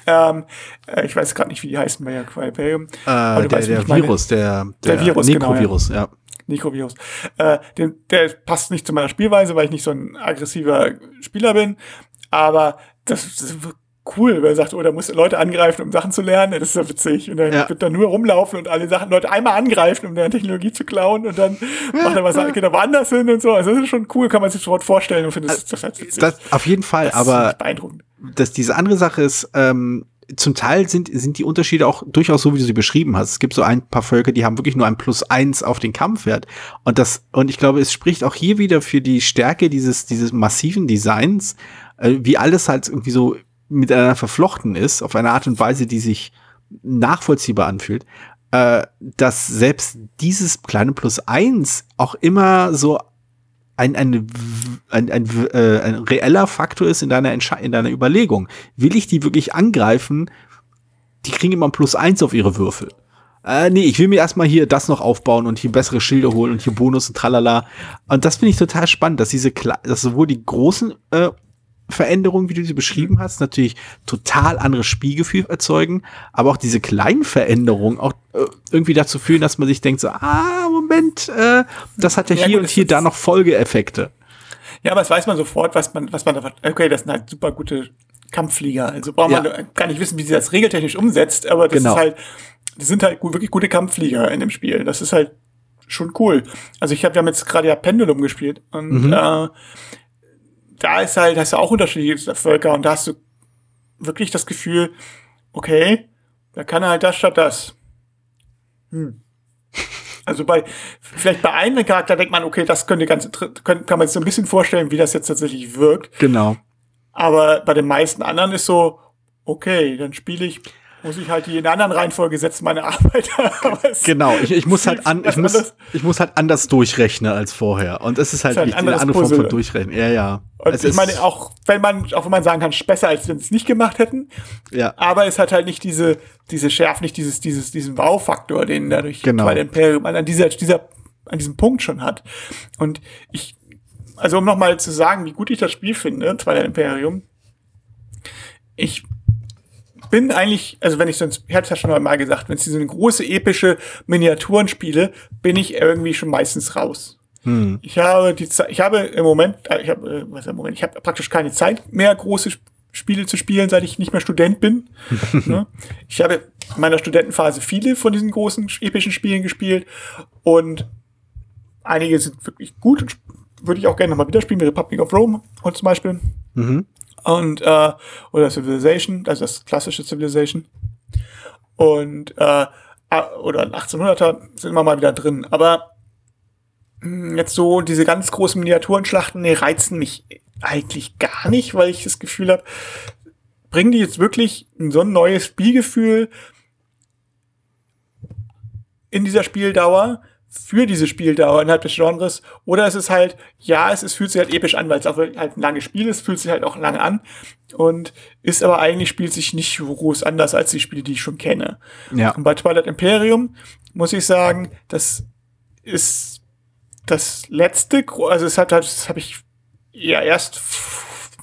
Ähm, äh, ich weiß gerade nicht, wie die heißen bei Aquarium. Äh, der, weißt, der Virus, der, der, der Virus, Nekrovirus, genau, ja. ja. Nekrovirus. Äh, den, der passt nicht zu meiner Spielweise, weil ich nicht so ein aggressiver Spieler bin. Aber das, das cool, weil er sagt, oh, da muss Leute angreifen, um Sachen zu lernen. Das ist ja witzig. Und dann ja. wird dann nur rumlaufen und alle Sachen, Leute einmal angreifen, um deren Technologie zu klauen und dann macht er was, geht er woanders hin und so. Also das ist schon cool, kann man sich sofort vorstellen und finde das, das, halt witzig. Das, auf jeden Fall, das aber beeindruckend. Dass diese andere Sache ist, ähm, zum Teil sind, sind die Unterschiede auch durchaus so, wie du sie beschrieben hast. Es gibt so ein paar Völker, die haben wirklich nur ein Plus eins auf den Kampfwert. Und das, und ich glaube, es spricht auch hier wieder für die Stärke dieses, dieses massiven Designs, äh, wie alles halt irgendwie so miteinander verflochten ist, auf eine Art und Weise, die sich nachvollziehbar anfühlt, äh, dass selbst dieses kleine Plus eins auch immer so ein, ein, ein, ein, äh, ein reeller Faktor ist in deiner, Entsche in deiner Überlegung. Will ich die wirklich angreifen? Die kriegen immer ein Plus eins auf ihre Würfel. Äh, nee, ich will mir erstmal hier das noch aufbauen und hier bessere Schilder holen und hier Bonus und tralala. Und das finde ich total spannend, dass diese, dass sowohl die großen äh, Veränderungen, wie du sie beschrieben mhm. hast, natürlich total anderes Spielgefühl erzeugen, aber auch diese kleinen Veränderungen auch äh, irgendwie dazu führen, dass man sich denkt, so, ah, Moment, äh, das hat ja, ja hier gut, und hier da noch Folgeeffekte. Ja, aber das weiß man sofort, was man, was man da, okay, das sind halt super gute Kampfflieger. Also braucht man ja. gar nicht wissen, wie sie das regeltechnisch umsetzt, aber das genau. ist halt, das sind halt wirklich gute Kampfflieger in dem Spiel. Das ist halt schon cool. Also ich habe ja jetzt gerade ja Pendulum gespielt und mhm. äh, da ist halt, hast du auch unterschiedliche Völker und da hast du wirklich das Gefühl, okay, da kann er halt das statt das. Hm. Also bei, vielleicht bei einem Charakter denkt man, okay, das könnte ganz, kann, kann man sich so ein bisschen vorstellen, wie das jetzt tatsächlich wirkt. Genau. Aber bei den meisten anderen ist so, okay, dann spiele ich muss ich halt die in einer anderen Reihenfolge setzen, meine Arbeit. genau, ich, ich muss halt an, ich muss, ich muss halt anders durchrechnen als vorher. Und es ist halt, ist halt eine andere Form von Durchrechnen. Ja, ja. Und es ich meine, auch wenn man, auch wenn man sagen kann, besser, als wenn sie es nicht gemacht hätten. Ja. Aber es hat halt nicht diese, diese Schärfe, nicht dieses, dieses, diesen Baufaktor, den dadurch genau. Twilight Imperium an dieser, dieser, an diesem Punkt schon hat. Und ich also um nochmal zu sagen, wie gut ich das Spiel finde, Twilight Imperium, ich bin eigentlich, also wenn ich sonst, ich hatte ja schon mal gesagt, wenn es diese große epische Miniaturen spiele, bin ich irgendwie schon meistens raus. Hm. Ich habe die Zeit, ich habe im Moment, äh, ich habe, äh, was im Moment, ich habe praktisch keine Zeit mehr, große Spiele zu spielen, seit ich nicht mehr Student bin. Ne? ich habe in meiner Studentenphase viele von diesen großen epischen Spielen gespielt und einige sind wirklich gut und würde ich auch gerne nochmal wieder spielen, wie Republic of Rome und zum Beispiel. Mhm. Und, äh, oder Civilization, also das klassische Civilization. Und, äh, oder 1800er sind immer mal wieder drin. Aber mh, hm, jetzt so diese ganz großen Miniaturenschlachten, nee, reizen mich eigentlich gar nicht, weil ich das Gefühl habe, bringen die jetzt wirklich so ein neues Spielgefühl in dieser Spieldauer, für diese Spieldauer innerhalb des Genres. Oder es ist halt, ja, es ist, fühlt sich halt episch an, weil es auch halt ein langes Spiel ist, fühlt sich halt auch lange an. Und ist aber eigentlich spielt sich nicht groß anders als die Spiele, die ich schon kenne. Ja. Und bei Twilight Imperium muss ich sagen, das ist das letzte, also es hat, das habe ich ja erst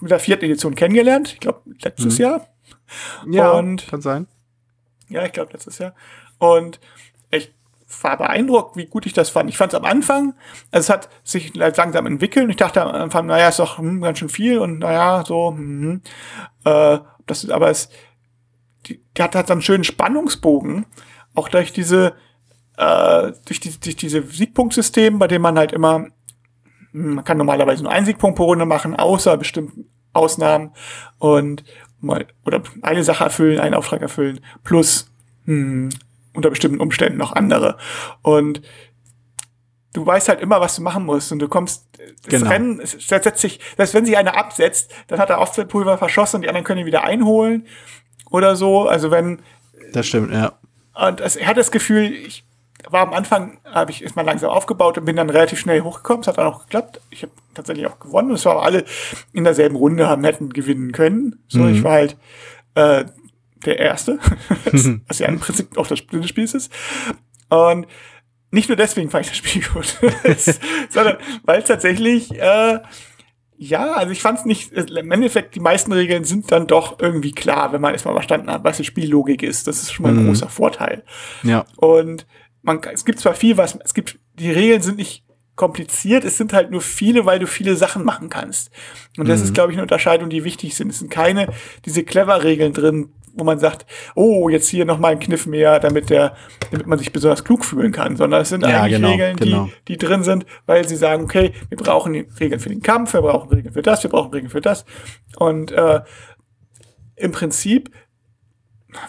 mit der vierten Edition kennengelernt. Ich glaube, letztes mhm. Jahr. Ja, und, kann sein. Ja, ich glaube, letztes Jahr. Und war beeindruckt, wie gut ich das fand. Ich fand es am Anfang, also es hat sich langsam entwickelt. Ich dachte am Anfang, naja, ist doch hm, ganz schön viel und naja, so, hm, äh, das ist, aber es, die, die hat halt so einen schönen Spannungsbogen, auch durch diese, äh, durch, die, durch diese Siegpunktsystem, bei dem man halt immer, hm, man kann normalerweise nur einen Siegpunkt pro Runde machen, außer bestimmten Ausnahmen und mal, oder eine Sache erfüllen, einen Auftrag erfüllen, plus, hm, unter bestimmten Umständen noch andere. Und du weißt halt immer, was du machen musst und du kommst, das genau. Rennen, es setzt sich, selbst wenn sich einer absetzt, dann hat er Offset-Pulver verschossen und die anderen können ihn wieder einholen oder so. Also wenn. Das stimmt, ja. Und es, er hat das Gefühl, ich war am Anfang, habe ich erstmal langsam aufgebaut und bin dann relativ schnell hochgekommen. Es hat dann auch geklappt. Ich habe tatsächlich auch gewonnen. Es war alle in derselben Runde, haben hätten gewinnen können. So, mhm. ich war halt äh, der erste, was ja im Prinzip auch das Spiel ist. Und nicht nur deswegen fand ich das Spiel gut, sondern weil es tatsächlich, äh, ja, also ich fand es nicht, im Endeffekt, die meisten Regeln sind dann doch irgendwie klar, wenn man erstmal verstanden hat, was die Spiellogik ist. Das ist schon mal ein mhm. großer Vorteil. Ja. Und man, es gibt zwar viel, was, es gibt, die Regeln sind nicht kompliziert, es sind halt nur viele, weil du viele Sachen machen kannst. Und das mhm. ist, glaube ich, eine Unterscheidung, die wichtig sind. Es sind keine, diese clever Regeln drin, wo man sagt, oh, jetzt hier noch mal ein Kniff mehr, damit der, damit man sich besonders klug fühlen kann, sondern es sind ja, eigentlich genau, Regeln, die, genau. die drin sind, weil sie sagen, okay, wir brauchen Regeln für den Kampf, wir brauchen Regeln für das, wir brauchen Regeln für das. Und äh, im Prinzip,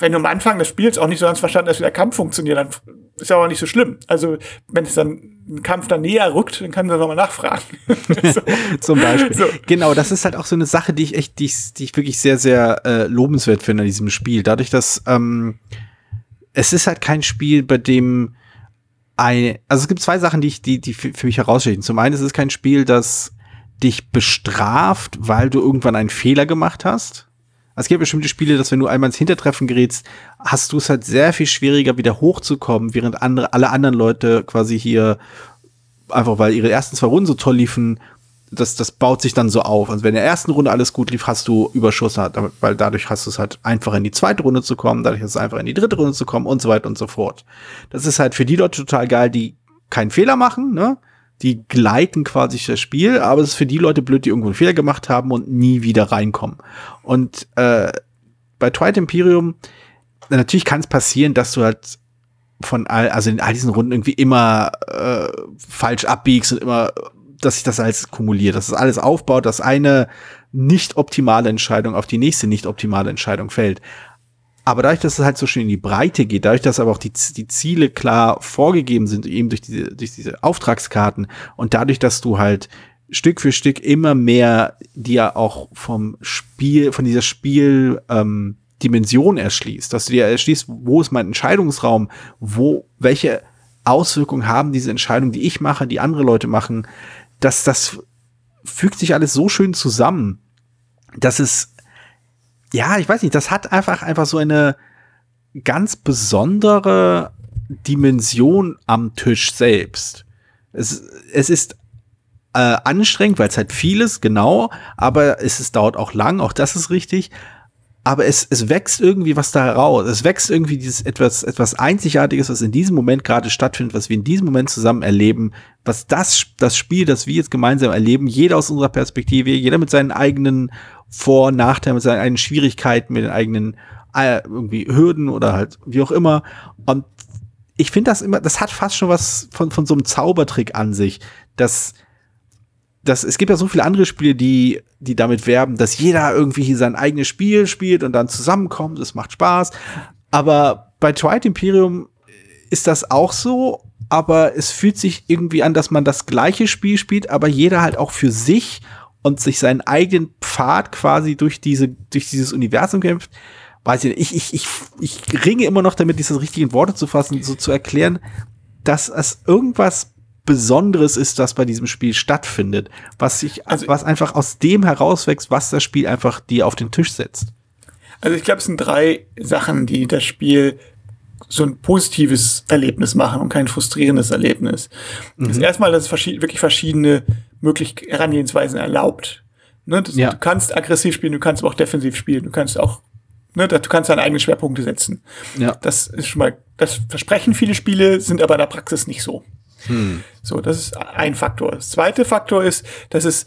wenn du am Anfang des Spiels auch nicht so ganz verstanden hast, wie der Kampf funktioniert, dann ist ja auch nicht so schlimm. Also, wenn es dann ein Kampf dann näher rückt, dann kann man nochmal nachfragen. so. Zum Beispiel. So. Genau, das ist halt auch so eine Sache, die ich echt, die ich, die ich wirklich sehr, sehr äh, lobenswert finde an diesem Spiel. Dadurch, dass ähm, es ist halt kein Spiel, bei dem ein, also es gibt zwei Sachen, die ich, die, die für mich herausstechen. Zum einen ist es kein Spiel, das dich bestraft, weil du irgendwann einen Fehler gemacht hast. Es gibt bestimmte Spiele, dass wenn du einmal ins Hintertreffen gerätst, hast du es halt sehr viel schwieriger, wieder hochzukommen, während andere, alle anderen Leute quasi hier einfach, weil ihre ersten zwei Runden so toll liefen, das, das baut sich dann so auf. Also wenn in der ersten Runde alles gut lief, hast du Überschuss, weil dadurch hast du es halt einfach in die zweite Runde zu kommen, dadurch hast du es einfach in die dritte Runde zu kommen und so weiter und so fort. Das ist halt für die Leute total geil, die keinen Fehler machen, ne? Die gleiten quasi das Spiel, aber es ist für die Leute blöd, die irgendwo einen Fehler gemacht haben und nie wieder reinkommen. Und äh, bei Twilight Imperium, natürlich kann es passieren, dass du halt von all, also in all diesen Runden irgendwie immer äh, falsch abbiegst und immer, dass sich das alles kumuliert, dass es alles aufbaut, dass eine nicht optimale Entscheidung auf die nächste nicht optimale Entscheidung fällt. Aber dadurch, dass es halt so schön in die Breite geht, dadurch, dass aber auch die, die Ziele klar vorgegeben sind, eben durch diese, durch diese Auftragskarten und dadurch, dass du halt Stück für Stück immer mehr dir auch vom Spiel, von dieser Spiel, ähm, Dimension erschließt, dass du dir erschließt, wo ist mein Entscheidungsraum, wo, welche Auswirkungen haben diese Entscheidungen, die ich mache, die andere Leute machen, dass das fügt sich alles so schön zusammen, dass es ja, ich weiß nicht, das hat einfach, einfach so eine ganz besondere Dimension am Tisch selbst. Es, es ist äh, anstrengend, weil es halt vieles, genau, aber es, es dauert auch lang, auch das ist richtig. Aber es, es wächst irgendwie was da raus. Es wächst irgendwie dieses etwas, etwas Einzigartiges, was in diesem Moment gerade stattfindet, was wir in diesem Moment zusammen erleben, was das, das Spiel, das wir jetzt gemeinsam erleben, jeder aus unserer Perspektive, jeder mit seinen eigenen Vor- und Nachteilen, mit seinen eigenen Schwierigkeiten, mit den eigenen äh, irgendwie Hürden oder halt wie auch immer. Und ich finde das immer, das hat fast schon was von, von so einem Zaubertrick an sich, dass das, es gibt ja so viele andere Spiele, die, die damit werben, dass jeder irgendwie sein eigenes Spiel spielt und dann zusammenkommt. Es macht Spaß. Aber bei Twilight Imperium ist das auch so, aber es fühlt sich irgendwie an, dass man das gleiche Spiel spielt, aber jeder halt auch für sich und sich seinen eigenen Pfad quasi durch diese, durch dieses Universum kämpft. Weiß ich nicht. Ich, ich, ich, ich ringe immer noch damit, diese richtigen Worte zu fassen, so zu erklären, dass es irgendwas Besonderes ist, das bei diesem Spiel stattfindet, was sich, also, was einfach aus dem herauswächst, was das Spiel einfach dir auf den Tisch setzt. Also ich glaube, es sind drei Sachen, die das Spiel so ein positives Erlebnis machen und kein frustrierendes Erlebnis. Mhm. Das erstmal, dass es verschied wirklich verschiedene mögliche Herangehensweisen erlaubt. Ne, das, ja. Du kannst aggressiv spielen, du kannst aber auch defensiv spielen, du kannst auch, ne, du kannst deine eigenen Schwerpunkte setzen. Ja. Das ist schon mal, das versprechen viele Spiele, sind aber in der Praxis nicht so. Hm. So, das ist ein Faktor. Das zweite Faktor ist, dass es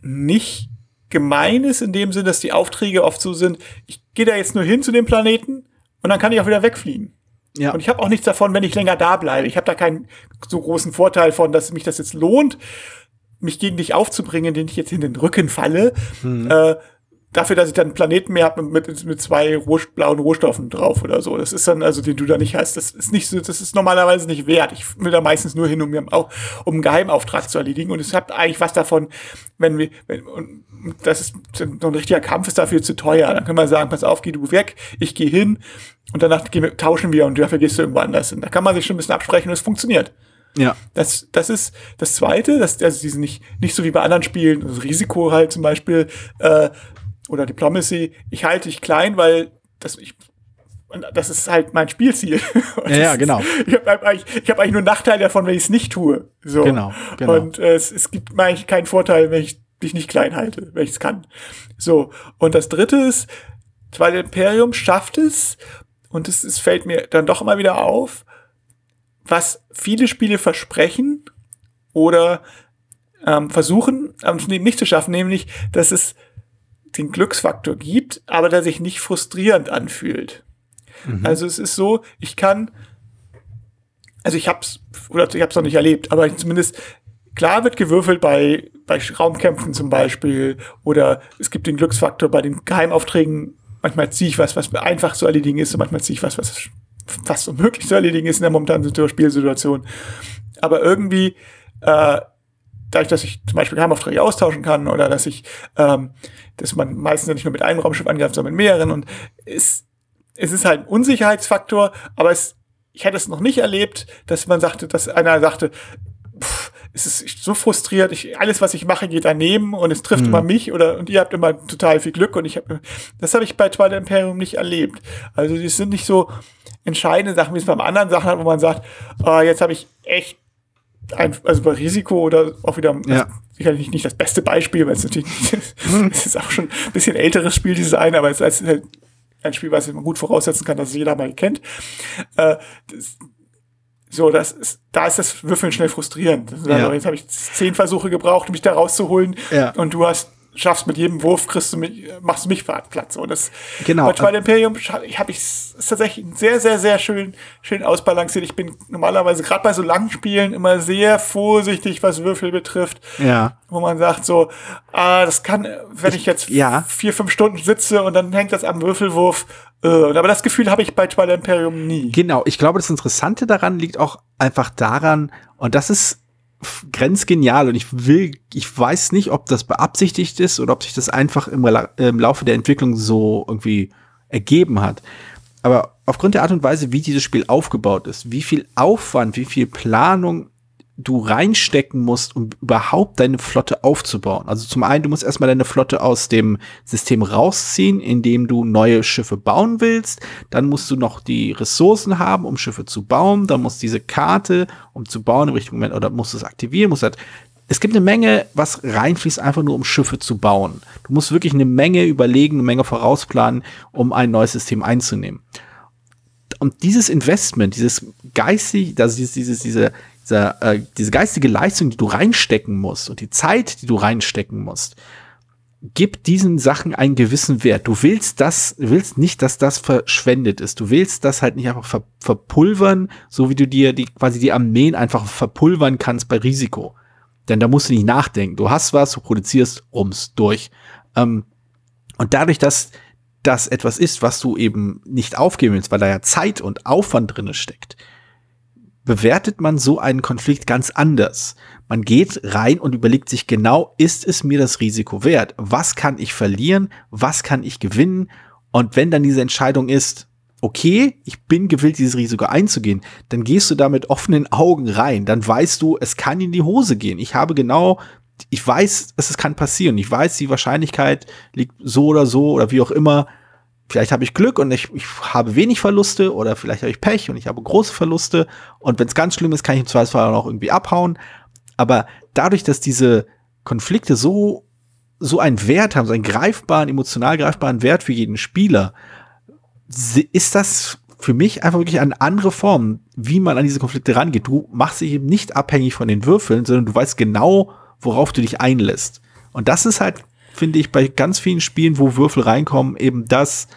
nicht gemein ist in dem Sinne, dass die Aufträge oft so sind, ich gehe da jetzt nur hin zu dem Planeten und dann kann ich auch wieder wegfliegen. Ja. Und ich habe auch nichts davon, wenn ich länger da bleibe. Ich habe da keinen so großen Vorteil von, dass mich das jetzt lohnt, mich gegen dich aufzubringen, den ich jetzt in den Rücken falle. Hm. Äh, dafür, dass ich dann einen Planeten mehr habe mit, mit zwei Roh blauen Rohstoffen drauf oder so. Das ist dann, also den du da nicht hast, das ist nicht so, das ist normalerweise nicht wert. Ich will da meistens nur hin, um mir auch, um einen Geheimauftrag zu erledigen. Und es hat eigentlich was davon, wenn wir, wenn, und das ist so ein richtiger Kampf ist dafür zu teuer. Dann können wir sagen, pass auf, geh du weg, ich gehe hin und danach tauschen wir und dafür gehst du irgendwo anders hin. Da kann man sich schon ein bisschen absprechen und es funktioniert. Ja. Das, das ist das Zweite, dass also die sind nicht, nicht so wie bei anderen Spielen, das Risiko halt zum Beispiel, äh, oder Diplomacy, ich halte dich klein, weil das, ich, das ist halt mein Spielziel. ja, ja, genau. ich habe eigentlich, ich hab eigentlich nur Nachteile davon, wenn ich es nicht tue. So. Genau, genau. Und äh, es, es gibt mir eigentlich keinen Vorteil, wenn ich dich nicht klein halte, wenn ich es kann. So. Und das dritte ist, weil Imperium schafft es, und es, es fällt mir dann doch immer wieder auf, was viele Spiele versprechen oder ähm, versuchen, aber nicht zu schaffen, nämlich, dass es den Glücksfaktor gibt, aber der sich nicht frustrierend anfühlt. Mhm. Also es ist so, ich kann, also ich hab's, oder ich hab's noch nicht erlebt, aber zumindest klar wird gewürfelt bei, bei Raumkämpfen zum Beispiel, oder es gibt den Glücksfaktor bei den Geheimaufträgen, manchmal ziehe ich was, was einfach zu erledigen ist, und manchmal ziehe ich was, was fast unmöglich zu erledigen ist in der momentanen Spielsituation. Aber irgendwie, äh, dadurch, dass ich zum Beispiel Geheimaufträge austauschen kann oder dass ich, ähm, dass man meistens nicht nur mit einem Raumschiff angreift, sondern mit mehreren und es, es ist halt ein Unsicherheitsfaktor, aber es, ich hätte es noch nicht erlebt, dass man sagte, dass einer sagte, pff, es ist so frustriert, ich, alles, was ich mache, geht daneben und es trifft mhm. immer mich oder und ihr habt immer total viel Glück und ich habe das habe ich bei Twilight Imperium nicht erlebt. Also die sind nicht so entscheidende Sachen, wie es beim anderen Sachen hat, wo man sagt, oh, jetzt habe ich echt ein, also bei Risiko oder auch wieder ja. sicherlich nicht das beste Beispiel, weil es natürlich es ist auch schon ein bisschen älteres Spieldesign, aber es ist halt ein Spiel, was man gut voraussetzen kann, dass es jeder mal kennt. Äh, das, so, das ist, da ist das Würfeln schnell frustrierend. Also, ja. Jetzt habe ich zehn Versuche gebraucht, mich da rauszuholen ja. und du hast schaffst mit jedem Wurf, kriegst du mich, machst du mich Platz. Und das genau. bei Twilight Imperium habe ich es tatsächlich sehr, sehr, sehr schön, schön ausbalanciert. Ich bin normalerweise gerade bei so langen Spielen immer sehr vorsichtig, was Würfel betrifft. Ja. Wo man sagt so, ah, das kann, wenn ich, ich jetzt ja. vier, fünf Stunden sitze und dann hängt das am Würfelwurf. Äh, aber das Gefühl habe ich bei Twilight Imperium nie. Genau. Ich glaube, das Interessante daran liegt auch einfach daran, und das ist grenzgenial und ich will, ich weiß nicht, ob das beabsichtigt ist oder ob sich das einfach im, im Laufe der Entwicklung so irgendwie ergeben hat. Aber aufgrund der Art und Weise, wie dieses Spiel aufgebaut ist, wie viel Aufwand, wie viel Planung du reinstecken musst, um überhaupt deine Flotte aufzubauen. Also zum einen, du musst erstmal deine Flotte aus dem System rausziehen, indem du neue Schiffe bauen willst. Dann musst du noch die Ressourcen haben, um Schiffe zu bauen. Dann muss diese Karte, um zu bauen im richtigen Moment, oder musst du es aktivieren, musst halt es gibt eine Menge, was reinfließt, einfach nur um Schiffe zu bauen. Du musst wirklich eine Menge überlegen, eine Menge vorausplanen, um ein neues System einzunehmen. Und dieses Investment, dieses geistig, also dieses, diese, diese, äh, diese geistige Leistung, die du reinstecken musst und die Zeit, die du reinstecken musst, gibt diesen Sachen einen gewissen Wert. Du willst das, willst nicht, dass das verschwendet ist. Du willst das halt nicht einfach ver verpulvern, so wie du dir die, quasi die Armeen einfach verpulvern kannst bei Risiko. Denn da musst du nicht nachdenken. Du hast was, du produzierst ums durch. Ähm, und dadurch, dass das etwas ist, was du eben nicht aufgeben willst, weil da ja Zeit und Aufwand drinne steckt, bewertet man so einen Konflikt ganz anders. Man geht rein und überlegt sich genau, ist es mir das Risiko wert? Was kann ich verlieren? Was kann ich gewinnen? Und wenn dann diese Entscheidung ist, okay, ich bin gewillt, dieses Risiko einzugehen, dann gehst du da mit offenen Augen rein. Dann weißt du, es kann in die Hose gehen. Ich habe genau, ich weiß, es kann passieren. Ich weiß, die Wahrscheinlichkeit liegt so oder so oder wie auch immer vielleicht habe ich Glück und ich, ich habe wenig Verluste oder vielleicht habe ich Pech und ich habe große Verluste und wenn es ganz schlimm ist, kann ich im Zweifelsfall auch irgendwie abhauen. Aber dadurch, dass diese Konflikte so so einen Wert haben, so einen greifbaren, emotional greifbaren Wert für jeden Spieler, ist das für mich einfach wirklich eine andere Form, wie man an diese Konflikte rangeht. Du machst dich eben nicht abhängig von den Würfeln, sondern du weißt genau, worauf du dich einlässt. Und das ist halt finde ich, bei ganz vielen Spielen, wo Würfel reinkommen, eben das,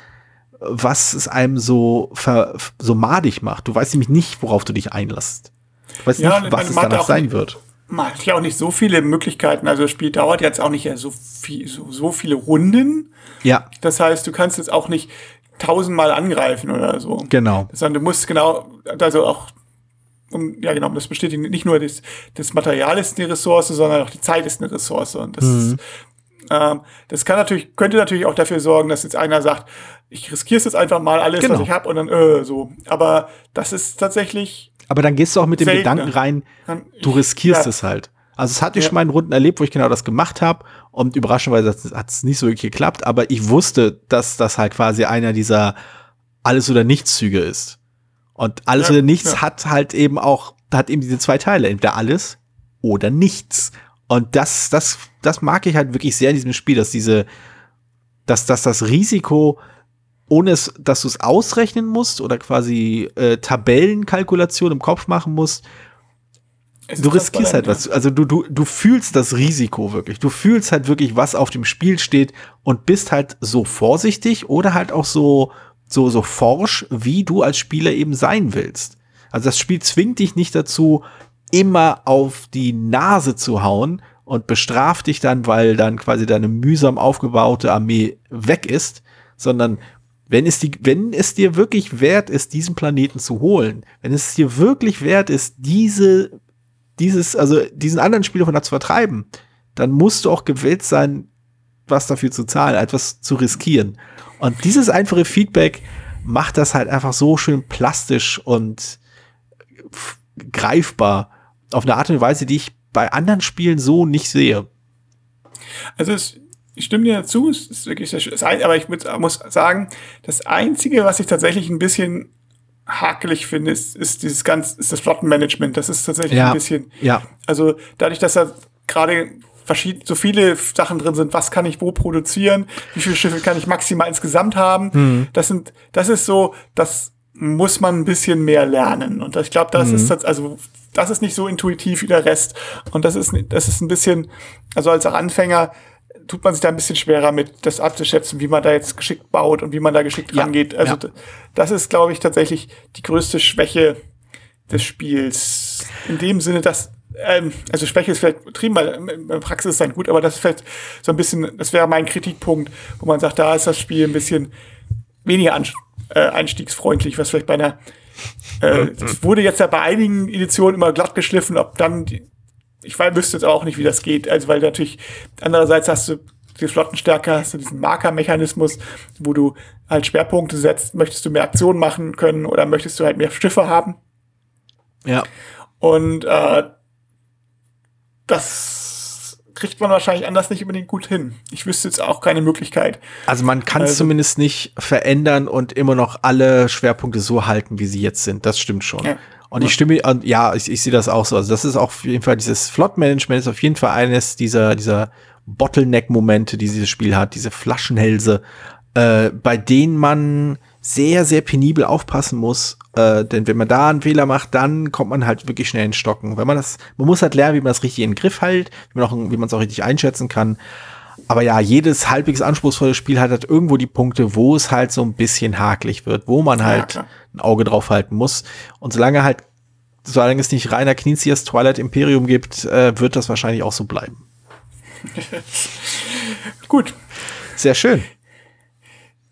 was es einem so, ver, so madig macht. Du weißt nämlich nicht, worauf du dich einlässt. Du weißt ja, nicht, was es danach sein wird. Man hat ja auch nicht so viele Möglichkeiten. Also das Spiel dauert jetzt auch nicht so, viel, so, so viele Runden. Ja. Das heißt, du kannst jetzt auch nicht tausendmal angreifen oder so. Genau. Sondern du musst genau, also auch um, ja genau, das besteht nicht nur das, das Material ist eine Ressource, sondern auch die Zeit ist eine Ressource. Und das mhm. ist, ähm, das kann natürlich, könnte natürlich auch dafür sorgen, dass jetzt einer sagt, ich riskiere es jetzt einfach mal alles, genau. was ich habe und dann äh, so. Aber das ist tatsächlich. Aber dann gehst du auch mit dem seltener. Gedanken rein, du riskierst ja. es halt. Also es hatte ich ja. schon mal in Runden erlebt, wo ich genau das gemacht habe und überraschenderweise hat es nicht so wirklich geklappt, aber ich wusste, dass das halt quasi einer dieser alles oder nichts Züge ist. Und alles ja, oder nichts ja. hat halt eben auch, hat eben diese zwei Teile, entweder alles oder nichts. Und das, das, das mag ich halt wirklich sehr in diesem Spiel, dass diese, dass, dass das Risiko, ohne es, dass du es ausrechnen musst oder quasi äh, Tabellenkalkulation im Kopf machen musst, du riskierst halt was. Also du, du, du fühlst das Risiko wirklich. Du fühlst halt wirklich, was auf dem Spiel steht und bist halt so vorsichtig oder halt auch so, so, so forsch, wie du als Spieler eben sein willst. Also das Spiel zwingt dich nicht dazu, immer auf die Nase zu hauen und bestraft dich dann, weil dann quasi deine mühsam aufgebaute Armee weg ist, sondern wenn es, die, wenn es dir wirklich wert ist, diesen Planeten zu holen, wenn es dir wirklich wert ist, diese, dieses, also diesen anderen Spieler von da zu vertreiben, dann musst du auch gewillt sein, was dafür zu zahlen, etwas zu riskieren. Und dieses einfache Feedback macht das halt einfach so schön plastisch und greifbar auf eine Art und Weise, die ich bei anderen Spielen so nicht sehe. Also es, ich stimme dir dazu, es ist wirklich sehr schön. Aber ich muss sagen, das Einzige, was ich tatsächlich ein bisschen hakelig finde, ist, ist dieses ganz, ist das Flottenmanagement. Das ist tatsächlich ja, ein bisschen. Ja. Also dadurch, dass da gerade verschiedene, so viele Sachen drin sind, was kann ich wo produzieren, wie viele Schiffe kann ich maximal insgesamt haben. Mhm. Das sind, das ist so, das muss man ein bisschen mehr lernen. Und ich glaube, das mhm. ist also das ist nicht so intuitiv wie der Rest. Und das ist, das ist ein bisschen, also als Anfänger tut man sich da ein bisschen schwerer mit, das abzuschätzen, wie man da jetzt geschickt baut und wie man da geschickt ja, rangeht. Also ja. das ist, glaube ich, tatsächlich die größte Schwäche des Spiels. In dem Sinne, dass ähm, also Schwäche ist vielleicht betrieben, weil in der Praxis ist dann gut, aber das ist vielleicht so ein bisschen, das wäre mein Kritikpunkt, wo man sagt, da ist das Spiel ein bisschen weniger an, äh, einstiegsfreundlich, was vielleicht bei einer es wurde jetzt ja bei einigen Editionen immer glatt geschliffen, ob dann ich weiß, wüsste jetzt auch nicht, wie das geht, also weil natürlich andererseits hast du die Flottenstärke, hast du diesen Markermechanismus, wo du halt Schwerpunkte setzt, möchtest du mehr Aktionen machen können oder möchtest du halt mehr Schiffe haben. Ja. Und äh, das kriegt man wahrscheinlich anders nicht unbedingt gut hin. Ich wüsste jetzt auch keine Möglichkeit. Also man kann es also, zumindest nicht verändern und immer noch alle Schwerpunkte so halten, wie sie jetzt sind. Das stimmt schon. Ja. Und ich stimme, ja, ich, ich sehe das auch so. Also das ist auch auf jeden Fall dieses Flot-Management ist auf jeden Fall eines dieser, dieser Bottleneck-Momente, die dieses Spiel hat, diese Flaschenhälse, äh, bei denen man sehr, sehr penibel aufpassen muss. Äh, denn wenn man da einen Fehler macht, dann kommt man halt wirklich schnell in Stocken. Wenn man das, man muss halt lernen, wie man das richtig in den Griff hält, wie man es auch richtig einschätzen kann. Aber ja, jedes halbwegs anspruchsvolle Spiel hat halt irgendwo die Punkte, wo es halt so ein bisschen hakelig wird, wo man halt ja, ein Auge drauf halten muss. Und solange halt, solange es nicht reiner Knizias Twilight Imperium gibt, äh, wird das wahrscheinlich auch so bleiben. Gut. Sehr schön.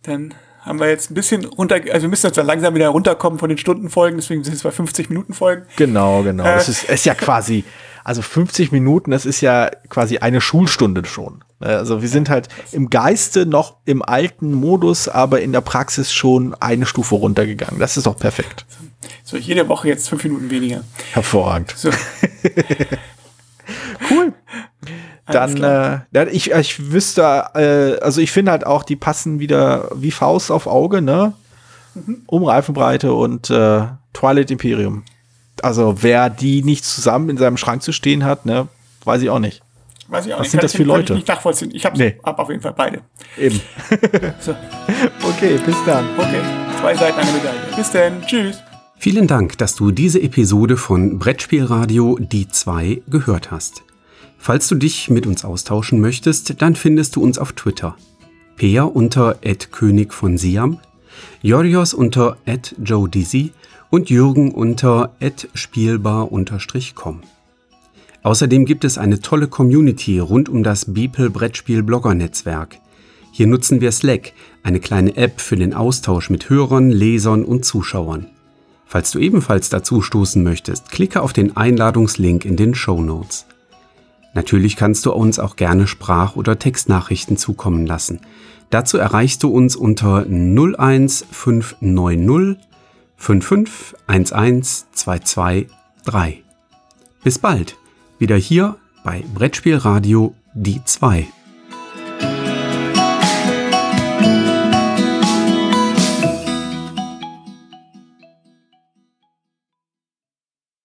Dann haben wir jetzt ein bisschen runter, also wir müssen jetzt dann langsam wieder runterkommen von den Stundenfolgen, deswegen sind es bei 50 Minuten Folgen. Genau, genau. Äh, das ist, ist ja quasi, also 50 Minuten, das ist ja quasi eine Schulstunde schon. Also wir sind halt im Geiste noch im alten Modus, aber in der Praxis schon eine Stufe runtergegangen. Das ist doch perfekt. So, jede Woche jetzt fünf Minuten weniger. Hervorragend. So. cool dann, äh, ich, ich wüsste, äh, also ich finde halt auch, die passen wieder wie Faust auf Auge, ne? Mhm. Um Reifenbreite und äh, Twilight Imperium. Also wer die nicht zusammen in seinem Schrank zu stehen hat, ne, weiß ich auch nicht. Weiß ich auch Was nicht. sind das für Leute? Ich nicht nachvollziehen. Ich habe nee. hab auf jeden Fall beide. Eben. so. Okay, bis dann. Okay, zwei Seiten eine Medaille. Bis dann. Tschüss. Vielen Dank, dass du diese Episode von Brettspielradio Die 2 gehört hast. Falls du dich mit uns austauschen möchtest, dann findest du uns auf Twitter. Peer unter König von Siam, Jorios unter Joe Dizzy und Jürgen unter spielbar-com. Außerdem gibt es eine tolle Community rund um das Beeple Brettspiel Blogger Netzwerk. Hier nutzen wir Slack, eine kleine App für den Austausch mit Hörern, Lesern und Zuschauern. Falls du ebenfalls dazu stoßen möchtest, klicke auf den Einladungslink in den Show Notes. Natürlich kannst du uns auch gerne Sprach- oder Textnachrichten zukommen lassen. Dazu erreichst du uns unter 01590 5511223. Bis bald, wieder hier bei Brettspielradio die 2.